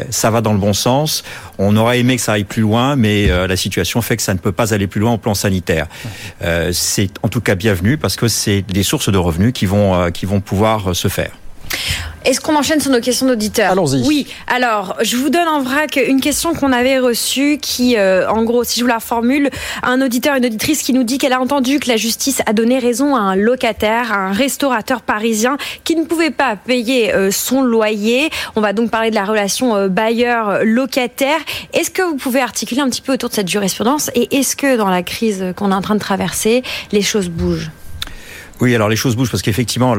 S12: ça va dans le bon sens. On aurait aimé que ça aille plus loin, mais la situation fait que ça ne peut pas aller plus loin au plan sanitaire. c'est en tout cas bienvenu parce que c'est des sources de revenus qui vont qui vont pouvoir se faire.
S11: Est-ce qu'on enchaîne sur nos questions d'auditeurs
S2: Allons-y.
S11: Oui. Alors, je vous donne en vrac une question qu'on avait reçue qui, euh, en gros, si je vous la formule, un auditeur, une auditrice qui nous dit qu'elle a entendu que la justice a donné raison à un locataire, à un restaurateur parisien qui ne pouvait pas payer euh, son loyer. On va donc parler de la relation euh, bailleur-locataire. Est-ce que vous pouvez articuler un petit peu autour de cette jurisprudence et est-ce que dans la crise qu'on est en train de traverser, les choses bougent?
S12: Oui, alors les choses bougent parce qu'effectivement,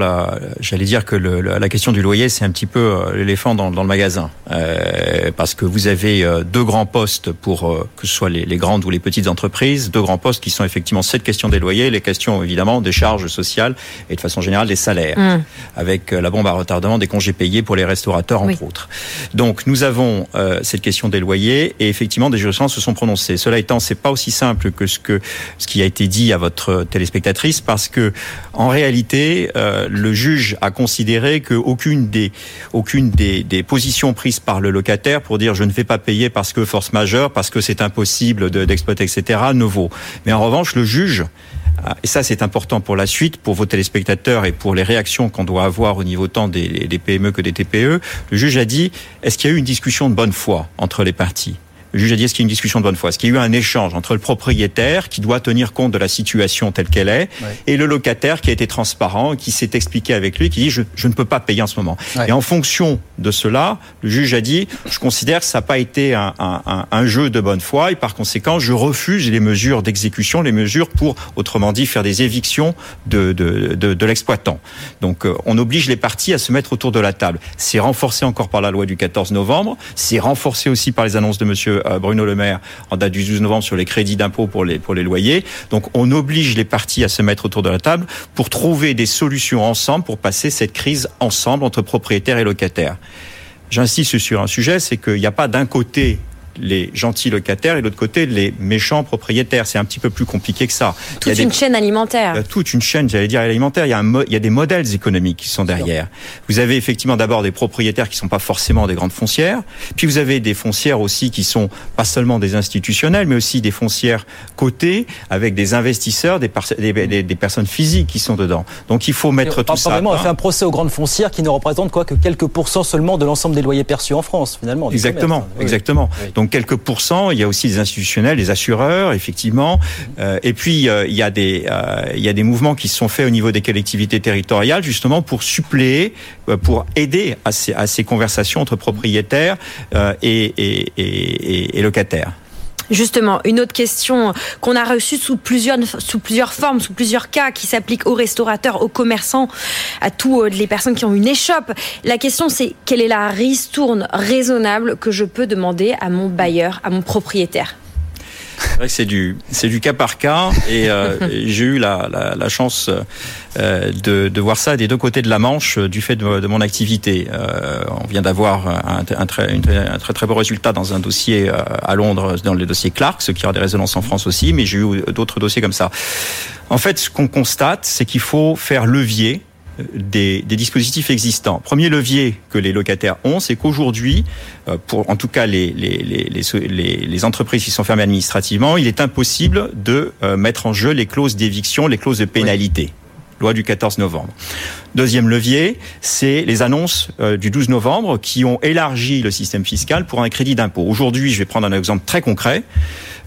S12: j'allais dire que le, la question du loyer, c'est un petit peu euh, l'éléphant dans, dans, le magasin, euh, parce que vous avez euh, deux grands postes pour euh, que ce soit les, les, grandes ou les petites entreprises, deux grands postes qui sont effectivement cette question des loyers, les questions évidemment des charges sociales et de façon générale des salaires, mmh. avec la bombe à retardement des congés payés pour les restaurateurs entre autres. Donc nous avons cette question des loyers et effectivement des jurisprudents se sont prononcés. Cela étant, c'est pas aussi simple que ce que ce qui a été dit à votre téléspectatrice parce que en réalité, euh, le juge a considéré qu'aucune des, aucune des, positions prises par le locataire pour dire je ne vais pas payer parce que force majeure, parce que c'est impossible d'exploiter, etc., ne vaut. Mais en revanche, le juge et ça c'est important pour la suite, pour vos téléspectateurs et pour les réactions qu'on doit avoir au niveau tant des, des PME que des TPE. Le juge a dit, est-ce qu'il y a eu une discussion de bonne foi entre les parties? Juge a dit est-ce qu'il y a une discussion de bonne foi? Est-ce qu'il y a eu un échange entre le propriétaire qui doit tenir compte de la situation telle qu'elle est et le locataire qui a été transparent, qui s'est expliqué avec lui, qui dit je, je ne peux pas payer en ce moment. Et en fonction de cela, le juge a dit je considère que ça n'a pas été un, un, un, jeu de bonne foi et par conséquent je refuse les mesures d'exécution, les mesures pour autrement dit faire des évictions de, de, de, de l'exploitant. Donc euh, on oblige les parties à se mettre autour de la table. C'est renforcé encore par la loi du 14 novembre, c'est renforcé aussi par les annonces de Monsieur euh, Bruno Le Maire en date du 12 novembre sur les crédits d'impôt pour les, pour les loyers. Donc on oblige les parties à se mettre autour de la table pour trouver des solutions ensemble pour passer cette crise ensemble entre propriétaires et locataires. J'insiste sur un sujet, c'est qu'il n'y a pas d'un côté les gentils locataires et de l'autre côté les méchants propriétaires. C'est un petit peu plus compliqué que ça.
S11: Toute il y a une chaîne alimentaire.
S12: Il y a toute une chaîne, j'allais dire alimentaire. Il y a, un, il y a des modèles économiques qui sont derrière. Vous avez effectivement d'abord des propriétaires qui sont pas forcément des grandes foncières. Puis vous avez des foncières aussi qui sont pas seulement des institutionnels, mais aussi des foncières cotées avec des investisseurs, des, des, des, personnes physiques qui sont dedans. Donc il faut mettre tout ça.
S2: On fait un procès aux grandes foncières qui ne représentent quoi que quelques pourcents seulement de l'ensemble des loyers perçus en France finalement.
S12: Exactement, exactement. Donc quelques pourcents. Il y a aussi des institutionnels, des assureurs, effectivement. Euh, et puis euh, il y a des euh, il y a des mouvements qui sont faits au niveau des collectivités territoriales justement pour suppléer, pour aider à ces, à ces conversations entre propriétaires et, et, et locataires.
S11: Justement, une autre question qu'on a reçue sous plusieurs, sous plusieurs formes, sous plusieurs cas, qui s'applique aux restaurateurs, aux commerçants, à toutes les personnes qui ont une échoppe. La question, c'est quelle est la ristourne raisonnable que je peux demander à mon bailleur, à mon propriétaire?
S12: C'est du c'est du cas par cas et euh, j'ai eu la, la, la chance euh, de, de, voir ça des deux côtés de la Manche euh, du fait de, de mon activité. Euh, on vient d'avoir un, un, très, un très très beau résultat dans un dossier euh, à Londres dans le dossier Clark, ce qui aura des résonances en France aussi, mais j'ai eu d'autres dossiers comme ça. En fait, ce qu'on constate, c'est qu'il faut faire levier des, des, dispositifs existants. Premier levier que les locataires ont, c'est qu'aujourd'hui, euh, pour en tout cas les, les, les, les, entreprises qui sont fermées administrativement, il est impossible de euh, mettre en jeu les clauses d'éviction, les clauses de pénalité. Loi du 14 novembre. Deuxième levier, c'est les annonces euh, du 12 novembre qui ont élargi le système fiscal pour un crédit d'impôt. Aujourd'hui, je vais prendre un exemple très concret.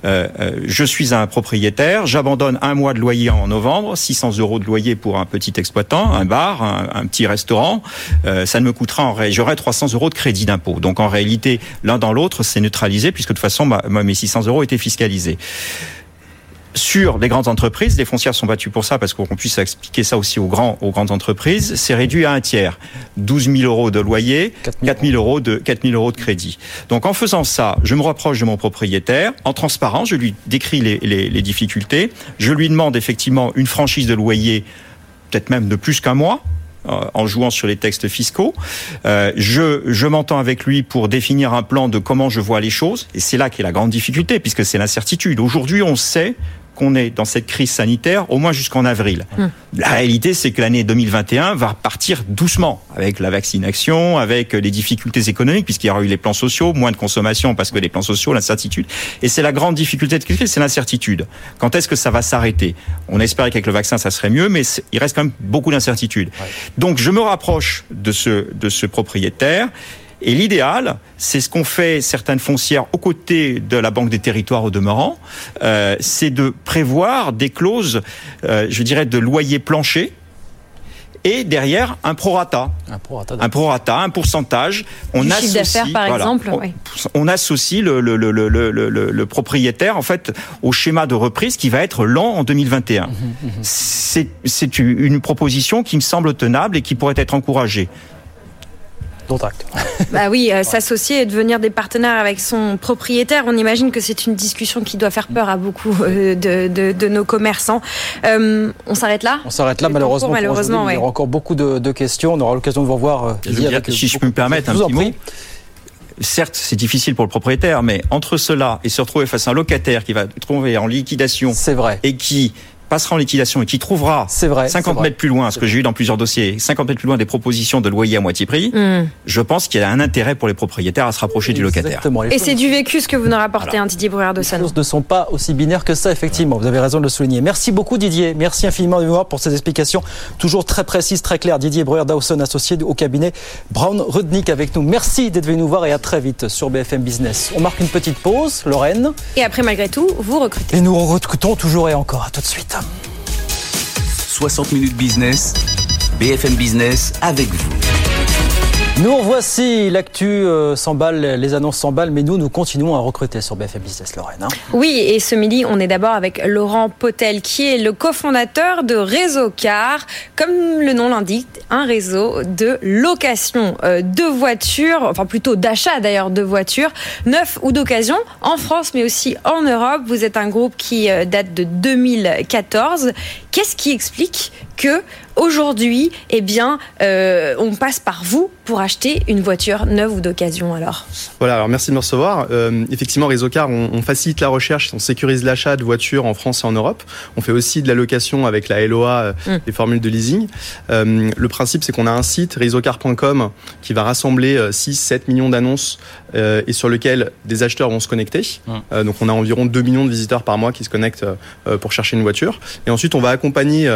S12: Euh, euh, je suis un propriétaire, j'abandonne un mois de loyer en novembre, 600 euros de loyer pour un petit exploitant, un bar, un, petit restaurant, euh, ça ne me coûtera en réalité, j'aurai 300 euros de crédit d'impôt. Donc en réalité, l'un dans l'autre, c'est neutralisé puisque de toute façon, mes 600 euros étaient fiscalisés sur les grandes entreprises, les foncières sont battues pour ça parce qu'on puisse expliquer ça aussi aux, grands, aux grandes entreprises, c'est réduit à un tiers. 12 000 euros de loyer, 4 000 euros de, 4 000 euros de crédit. Donc en faisant ça, je me rapproche de mon propriétaire, en transparence, je lui décris les, les, les difficultés, je lui demande effectivement une franchise de loyer, peut-être même de plus qu'un mois, euh, en jouant sur les textes fiscaux. Euh, je je m'entends avec lui pour définir un plan de comment je vois les choses, et c'est là qu'est la grande difficulté, puisque c'est l'incertitude. Aujourd'hui, on sait qu'on est dans cette crise sanitaire au moins jusqu'en avril. Hum. La réalité, c'est que l'année 2021 va partir doucement avec la vaccination, avec les difficultés économiques, puisqu'il y aura eu les plans sociaux, moins de consommation parce que les plans sociaux, l'incertitude. Et c'est la grande difficulté de crise, c'est l'incertitude. Quand est-ce que ça va s'arrêter? On espérait qu'avec le vaccin, ça serait mieux, mais il reste quand même beaucoup d'incertitudes. Donc, je me rapproche de ce, de ce propriétaire. Et l'idéal, c'est ce qu'ont fait certaines foncières aux côtés de la Banque des Territoires au demeurant, euh, c'est de prévoir des clauses, euh, je dirais, de loyer plancher, et derrière un prorata. Un prorata, un, prorata, un pourcentage.
S11: On associe, par exemple.
S12: On, associe le, le, le, le, propriétaire en fait au schéma de reprise qui va être lent en 2021. Mmh, mmh, mmh. C'est une proposition qui me semble tenable et qui pourrait être encouragée.
S11: Bah oui, euh, s'associer et devenir des partenaires avec son propriétaire, on imagine que c'est une discussion qui doit faire peur à beaucoup euh, de, nos commerçants. Euh, on s'arrête là?
S2: On s'arrête là, malheureusement. malheureusement Il y aura encore beaucoup de, questions. On aura l'occasion de vous revoir.
S12: si je peux me permettre un petit mot. Certes, c'est difficile pour le propriétaire, mais entre cela et se retrouver face à un locataire qui va trouver en liquidation,
S2: c'est vrai,
S12: et qui passera en liquidation et qui trouvera vrai, 50 mètres plus loin, ce que j'ai eu dans plusieurs dossiers, 50 mètres plus loin des propositions de loyer à moitié prix, hmm. je pense qu'il y a un intérêt pour les propriétaires à se rapprocher du locataire.
S11: Et c'est du vécu ce que vous nous rapportez, hein, Didier Brouillard de Les
S2: choses ne sont pas aussi binaires que ça, effectivement. Vous avez raison de le souligner. Merci beaucoup, Didier. Merci infiniment de pour ces explications toujours très précises, très claires. Didier Breuer Dawson, associé au cabinet Brown Rudnick avec nous. Merci d'être venu nous voir et à très vite sur BFM Business. On marque une petite pause, Lorraine.
S11: Et après, malgré tout, vous recrutez.
S2: Et nous recrutons toujours et encore. À tout de suite.
S1: 60 minutes business, BFM Business avec vous.
S2: Nous revoici, l'actu euh, s'emballe, les annonces s'emballent, mais nous, nous continuons à recruter sur BFM Business Lorraine. Hein.
S11: Oui, et ce midi, on est d'abord avec Laurent Potel, qui est le cofondateur de Réseau Car. Comme le nom l'indique, un réseau de location euh, de voitures, enfin plutôt d'achat d'ailleurs de voitures, neuf ou d'occasion, en France, mais aussi en Europe. Vous êtes un groupe qui euh, date de 2014. Qu'est-ce qui explique que aujourd'hui, eh bien, euh, on passe par vous pour acheter une voiture neuve ou d'occasion alors
S13: Voilà, alors merci de me recevoir. Euh, effectivement, Réseau Car, on, facilite la recherche, on sécurise l'achat de voitures en France et en Europe. On fait aussi de la location avec la LOA, euh, hum. des formules de leasing. le principe, c'est qu'on a un site, réseaucar.com, qui va rassembler 6-7 millions d'annonces et sur lequel des acheteurs vont se connecter. Hum. donc on a environ 2 millions de visiteurs par mois qui se connectent pour chercher une voiture. Et ensuite, on va accompagner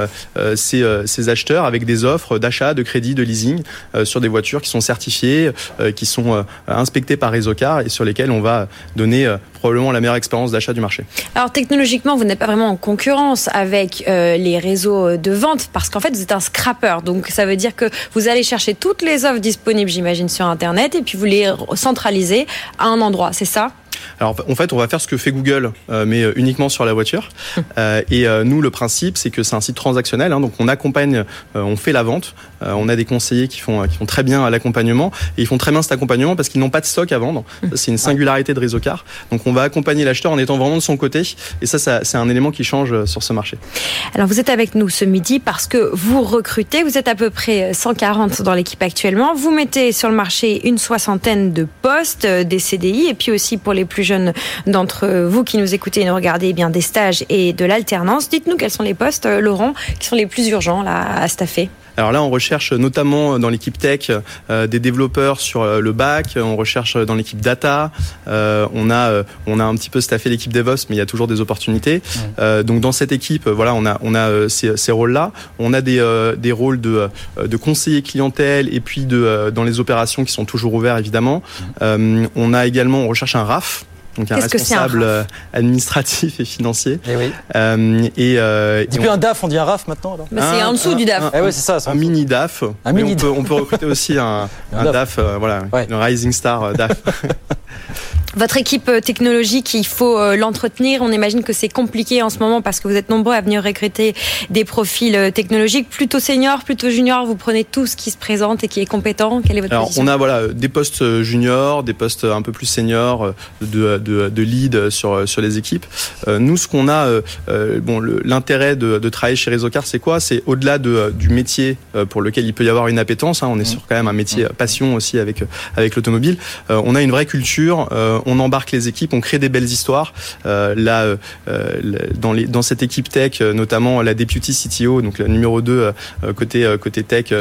S13: ces, ces acheteurs avec des offres d'achat, de crédit, de leasing euh, sur des voitures qui sont certifiées, euh, qui sont euh, inspectées par Car et sur lesquelles on va donner probablement la meilleure expérience d'achat du marché.
S11: Alors technologiquement, vous n'êtes pas vraiment en concurrence avec les réseaux de vente parce qu'en fait, vous êtes un scrapper. Donc ça veut dire que vous allez chercher toutes les offres disponibles, j'imagine, sur Internet et puis vous les centralisez à un endroit. C'est ça?
S13: Alors en fait, on va faire ce que fait Google, euh, mais euh, uniquement sur la voiture. Euh, et nous, le principe, c'est que c'est un site transactionnel. Hein, donc on accompagne, on fait la vente. on a des conseillers qui font, qui font très bien l'accompagnement. Et ils font très bien cet accompagnement parce qu'ils n'ont pas de stock à vendre. C'est une singularité de Réseau Car. Donc on va accompagner l'acheteur en étant vraiment de son côté. Et ça, ça c'est un élément qui change sur ce marché.
S11: Alors vous êtes avec nous ce midi parce que vous recrutez. Vous êtes à peu près 140 dans l'équipe actuellement. Vous mettez sur le marché une soixantaine de postes, des CDI, et puis aussi pour les plus jeunes d'entre vous qui nous écoutez et nous regardez, eh bien des stages et de l'alternance. Dites-nous quels sont les postes, euh, Laurent, qui sont les plus urgents à staffer.
S13: Alors là, on recherche notamment dans l'équipe tech euh, des développeurs sur euh, le bac, on recherche dans l'équipe data, on a on a un petit peu staffé l'équipe DevOps, mais il y a toujours des opportunités. donc dans cette équipe, voilà, on a on a ces, ces rôles-là. On a des des rôles de de conseiller clientèle et puis de dans les opérations qui sont toujours ouverts évidemment. on a également on recherche un RAF donc un responsable euh, administratif et financier.
S2: Eh oui. euh, et, euh, plus un DAF, on dit un RAF maintenant alors
S11: C'est en dessous du DAF.
S13: Un, eh c'est ça, un mini DAF. Un mini on, peut, on peut recruter aussi un, un DAF, euh, voilà, ouais. une Rising Star DAF.
S11: Votre équipe euh, technologique, il faut euh, l'entretenir. On imagine que c'est compliqué en ce moment parce que vous êtes nombreux à venir recruter des profils euh, technologiques plutôt seniors, plutôt juniors. Vous prenez tout ce qui se présente et qui est compétent. Quelle est votre
S13: Alors, On a voilà des postes juniors, des postes un peu plus seniors de, de, de lead sur sur les équipes. Nous, ce qu'on a, bon, l'intérêt de, de, travailler chez Réseau Car, c'est quoi? C'est au-delà de, du métier pour lequel il peut y avoir une appétence. Hein, on est mmh. sur quand même un métier mmh. passion aussi avec avec l'automobile. On a une vraie culture on embarque les équipes, on crée des belles histoires. là, dans, les, dans cette équipe tech, notamment la deputy CTO, donc le numéro 2 côté côté tech,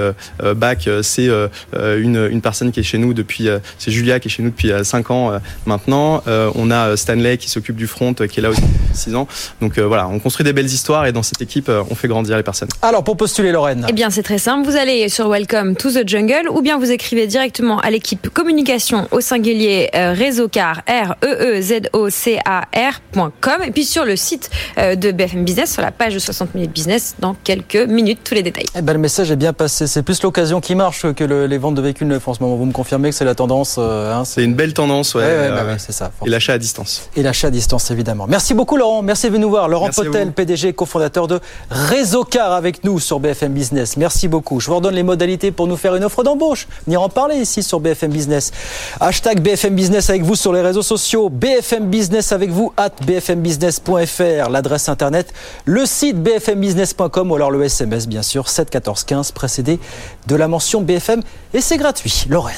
S13: back, c'est une, une personne qui est chez nous depuis, c'est Julia qui est chez nous depuis 5 ans maintenant. on a Stanley qui s'occupe du front, qui est là aussi depuis 6 ans. Donc voilà, on construit des belles histoires et dans cette équipe, on fait grandir les personnes.
S2: Alors pour postuler Lorraine.
S11: Eh bien c'est très simple, vous allez sur Welcome to the Jungle ou bien vous écrivez directement à l'équipe communication au singulier euh, réseau car R E E Z O C A R.com et puis sur le site euh, de BFM Business sur la page de 60 minutes business dans quelques minutes tous les détails.
S2: Eh ben, le message est bien passé, c'est plus l'occasion qui marche que les ventes de véhicules neufs en ce moment. Vous me confirmez que c'est la tendance
S13: euh, hein, C'est une belle tendance, ouais.
S2: Bah c'est ça.
S13: Et l'achat à distance.
S2: Et l'achat à distance évidemment. Merci beaucoup Laurent, merci de venir nous voir. Laurent Potel, PDG, cofondateur de Réseau Car avec nous sur BFM Business. Merci beaucoup. Je vous redonne les modalités pour nous faire une offre d'embauche. Venir en parler ici sur BFM Business. Hashtag BFM Business avec vous sur les réseaux sociaux. BFM Business avec vous at bfmbusiness.fr. L'adresse internet, le site bfmbusiness.com ou alors le SMS bien sûr 7 14 15 précédé de la mention BFM et c'est gratuit. Lorraine.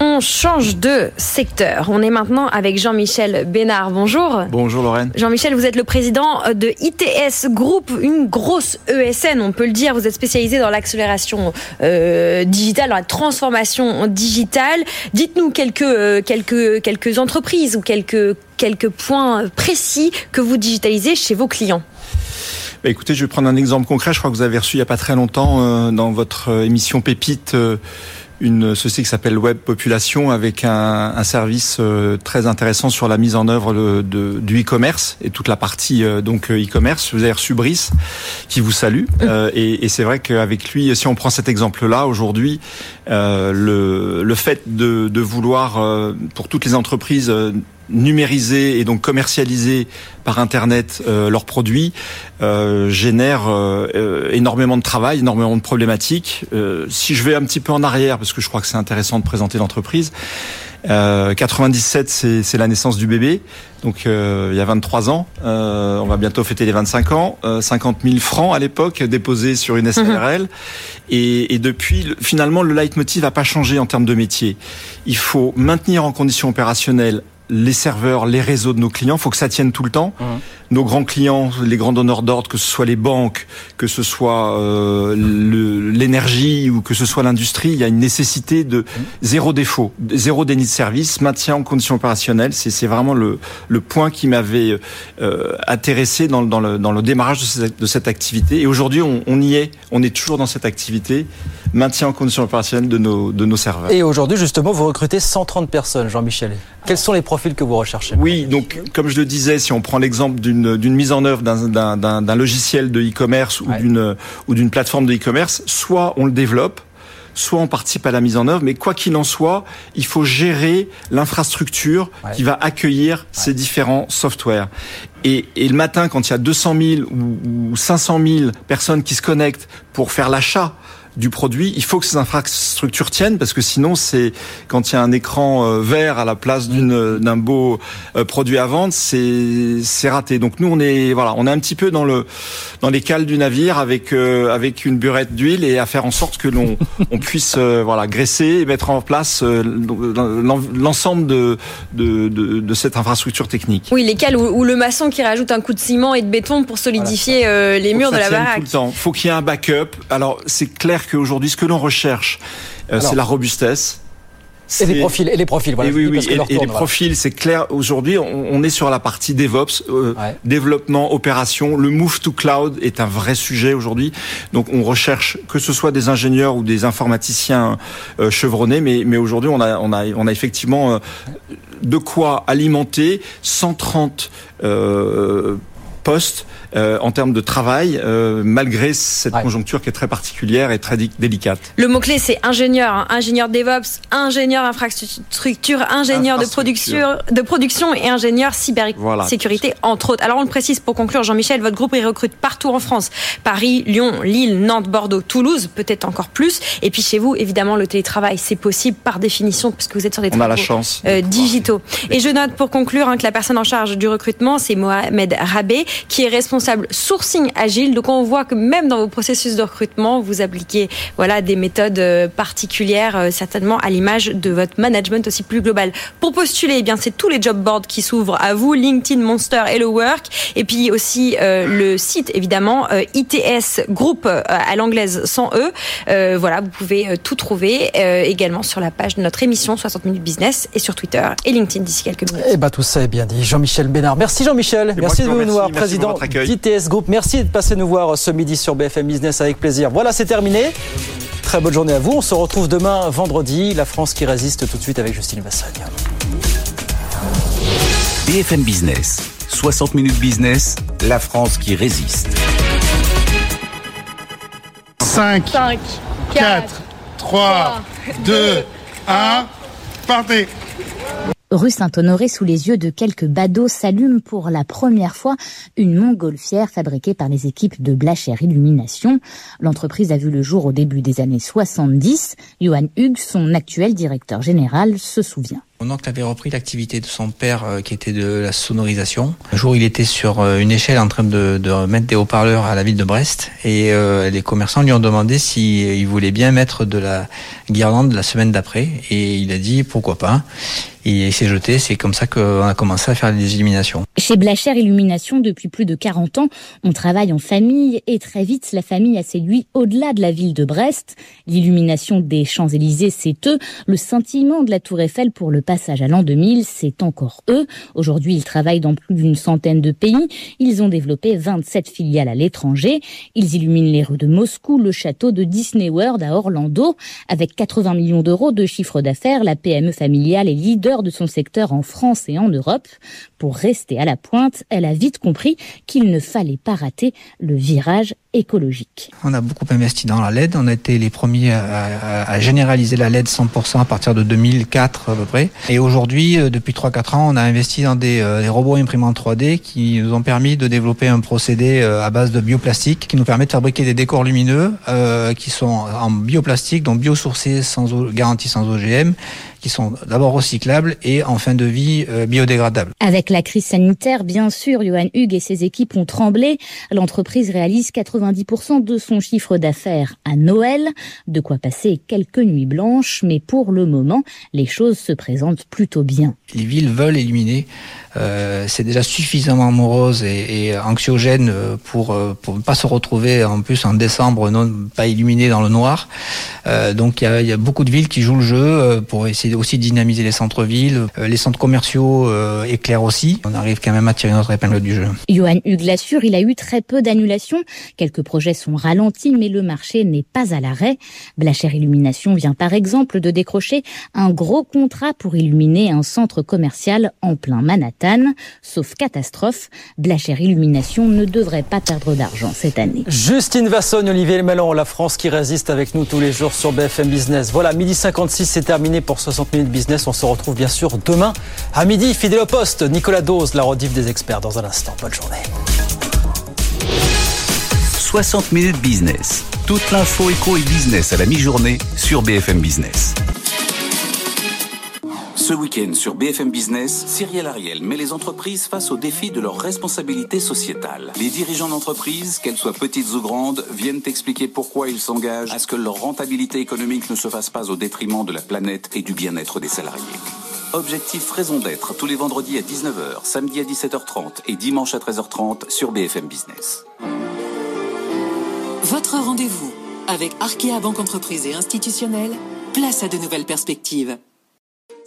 S11: On change de secteur. On est maintenant avec Jean-Michel Bénard. Bonjour.
S13: Bonjour Lorraine.
S11: Jean-Michel, vous êtes le président de ITS Group, une grosse ESN, on peut le dire. Vous êtes spécialisé dans l'accélération euh, digitale, dans la transformation digitale. Dites-nous quelques, euh, quelques, quelques entreprises ou quelques, quelques points précis que vous digitalisez chez vos clients.
S14: Bah, écoutez, je vais prendre un exemple concret. Je crois que vous avez reçu il n'y a pas très longtemps euh, dans votre émission Pépite une société qui s'appelle Web Population avec un, un service euh, très intéressant sur la mise en œuvre de, du e-commerce et toute la partie euh, donc euh, e-commerce. Vous avez reçu Brice qui vous salue et, et c'est vrai qu'avec lui, si on prend cet exemple-là aujourd'hui, le, le fait de, de vouloir pour toutes les entreprises numériser et donc commercialiser par Internet euh, leurs produits euh, génère euh, énormément de travail, énormément de problématiques. si je vais un petit peu en arrière, parce que je crois que c'est intéressant de présenter l'entreprise, 97, c'est la naissance du bébé, donc il y a 23 ans. on va bientôt fêter les 25 ans. 50 000 francs à l'époque déposés sur une SRL. Mhm. Et, et, depuis, finalement, le leitmotiv n'a pas changé en termes de métier. Il faut maintenir en condition opérationnelle les serveurs, les réseaux de nos clients. Il faut que ça tienne tout le temps. Mmh. Nos grands clients, les grands donneurs d'ordre, que ce soit les banques, que ce soit euh, l'énergie ou que ce soit l'industrie, il y a une nécessité de mmh. zéro défaut, zéro déni de service, maintien en conditions opérationnelles. C'est vraiment le, le, point qui m'avait euh, intéressé dans, dans, le, dans le démarrage de cette, de cette activité. Et aujourd'hui, on, on, y est. On est toujours dans cette activité, maintien en conditions opérationnelles de nos, de nos serveurs.
S2: Et aujourd'hui, justement, vous recrutez 130 personnes, Jean-Michel. Quels sont les profils que vous recherchez
S14: Oui, donc comme je le disais, si on prend l'exemple d'une mise en œuvre d'un logiciel de e-commerce ou d'une ou d'une plateforme de e-commerce, soit on le développe, soit on participe à la mise en œuvre, mais quoi qu'il en soit, il faut gérer l'infrastructure qui va accueillir ces différents softwares. Et, et, le matin, quand il y a 200 000 ou 500 000 personnes qui se connectent pour faire l'achat du produit. Il faut que ces infrastructures tiennent parce que sinon, c'est quand il y a un écran euh, vert à la place d'une euh, d'un beau euh, produit à vendre, c'est c'est raté. Donc nous, on est voilà, on est un petit peu dans le dans les cales du navire avec avec une burette d'huile et à faire en sorte que l'on on puisse voilà graisser et mettre en place l'ensemble de de, de de, cette infrastructure technique.
S11: Oui, les cales ou, le maçon qui rajoute un coup de ciment et de béton pour solidifier les murs de la baraque. Tout le
S14: temps. Faut qu'il y ait un backup. Alors c'est clair qu'aujourd'hui, ce que l'on recherche, euh, c'est la robustesse.
S2: Et les profils, et les profils, voilà.
S14: Et oui, oui, et, les profils, c'est clair. Aujourd'hui, on, est sur la partie DevOps, euh, développement, opération. Le move to cloud est un vrai sujet aujourd'hui. Donc, on recherche que ce soit des ingénieurs ou des informaticiens euh, chevronnés, mais, mais aujourd'hui, on a, on a, on a effectivement de quoi alimenter 130 postes euh, en termes de travail, euh, malgré cette conjoncture qui est très particulière et très délicate.
S11: Le mot-clé, c'est ingénieur, hein. ingénieur DevOps, ingénieur infrastructure, ingénieur de production, de production et ingénieur cybersécurité, entre autres. Alors, on le précise pour conclure, Jean-Michel, votre groupe, il recrute partout en France. Paris, Lyon, Lille, Nantes, Bordeaux, Toulouse, peut-être encore plus. Et puis chez vous, évidemment, le télétravail, c'est possible par définition, puisque vous êtes sur des
S14: on a la chance
S11: euh, digitaux. Et je note pour conclure hein, que la personne en charge du recrutement, c'est Mohamed Rabé, qui est responsable responsable sourcing agile. Donc on voit que même dans vos processus de recrutement, vous appliquez voilà des méthodes euh, particulières, euh, certainement à l'image de votre management aussi plus global. Pour postuler, eh bien c'est tous les job boards qui s'ouvrent à vous, LinkedIn, Monster, Hello Work, et puis aussi euh, le site évidemment ITS Group à l'anglaise sans e. voilà, vous pouvez tout trouver également sur la page de notre émission 60 minutes business et sur Twitter et LinkedIn d'ici quelques minutes.
S2: Eh ben tout ça est bien dit. Jean-Michel Bénard. Merci Jean-Michel. Merci de nous voir, président d'ITS Group. Merci de passer nous voir ce midi sur BFM Business avec plaisir. Voilà, c'est terminé. Très bonne journée à vous. On se retrouve demain vendredi. La France qui résiste tout de suite avec Justine Vassagne.
S1: BFM Business. 60 minutes business. La France qui résiste.
S15: 5, 5 4, 3, 2, 1. Partez
S16: Rue Saint-Honoré, sous les yeux de quelques badauds, s'allume pour la première fois une montgolfière fabriquée par les équipes de Blacher Illumination. L'entreprise a vu le jour au début des années 70. Johan Hugues, son actuel directeur général, se souvient.
S17: Mon oncle avait repris l'activité de son père euh, qui était de la sonorisation. Un jour, il était sur euh, une échelle en train de, mettre des haut-parleurs à la ville de Brest et euh, les commerçants lui ont demandé s'il voulait bien mettre de la guirlande la semaine d'après et il a dit pourquoi pas. Et il s'est jeté, c'est comme ça qu'on a commencé à faire des illuminations.
S16: Chez Blacher Illumination, depuis plus de 40 ans, on travaille en famille et très vite, la famille a séduit au-delà de la ville de Brest. L'illumination des Champs-Élysées, c'est eux. Le sentiment de la Tour Eiffel pour le passage à l'an 2000, c'est encore eux. Aujourd'hui, ils travaillent dans plus d'une centaine de pays. Ils ont développé 27 filiales à l'étranger. Ils illuminent les rues de Moscou, le château de Disney World à Orlando. Avec 80 millions d'euros de chiffre d'affaires, la PME familiale est leader de son secteur en France et en Europe. Pour rester à la pointe, elle a vite compris qu'il ne fallait pas rater le virage écologique.
S17: On a beaucoup investi dans la LED. On a été les premiers à, généraliser la LED 100% à partir de 2004 à peu près. Et aujourd'hui, euh, depuis 3-4 ans, on a investi dans des, euh, robots imprimantes 3D qui nous ont permis de développer un procédé euh, à base de bioplastique qui nous permet de fabriquer des décors lumineux qui sont en bioplastique, donc biosourcés, sans garantie sans OGM, qui sont d'abord recyclables et en fin de vie euh, biodégradables.
S16: Avec la crise sanitaire, bien sûr, Johan Hugues et ses équipes ont tremblé. L'entreprise réalise 90% de son chiffre d'affaires à Noël, de quoi passer quelques nuits blanches, mais pour le moment, les choses se présentent plutôt bien.
S17: Les villes veulent éliminer c'est déjà suffisamment morose et, et anxiogène euh, pour euh, pour ne pas se retrouver en plus en décembre non pas illuminé dans le noir. Euh, donc il y a, y a, beaucoup de villes qui jouent le jeu pour essayer aussi de dynamiser les centres-villes, les centres commerciaux éclairent aussi. On arrive quand même à tirer notre épingle du jeu.
S16: Johan Hugues l'assure, il a eu très peu d'annulations. Quelques projets sont ralentis, mais le marché n'est pas à l'arrêt. Blacher Illumination vient par exemple de décrocher un gros contrat pour illuminer un centre commercial en plein Manhattan. Sauf catastrophe, Blacher Illumination ne devrait pas perdre d'argent cette année.
S2: Justine Vassogne, Olivier Melon, la France qui résiste avec nous tous les jours sur BFM Business. Voilà, midi 56, c'est terminé pour 60 minutes business. On se retrouve bien sûr demain à midi, fidèle au poste. Nicolas Dose, la rediff des experts dans un instant. Bonne journée.
S1: 60 minutes business. Toute l'info éco et business à la mi-journée sur BFM Business. Ce week-end sur BFM Business, Cyril Ariel met les entreprises face au défi de leur responsabilité sociétale. Les dirigeants d'entreprises, qu'elles soient petites ou grandes, viennent expliquer pourquoi ils s'engagent à ce que leur rentabilité économique ne se fasse pas au détriment de la planète et du bien-être des salariés. Objectif raison d'être tous les vendredis à 19h, samedi à 17h30 et dimanche à 13h30 sur BFM Business.
S18: Votre rendez-vous avec Arkea Banque Entreprise et Institutionnelle, place à de nouvelles perspectives.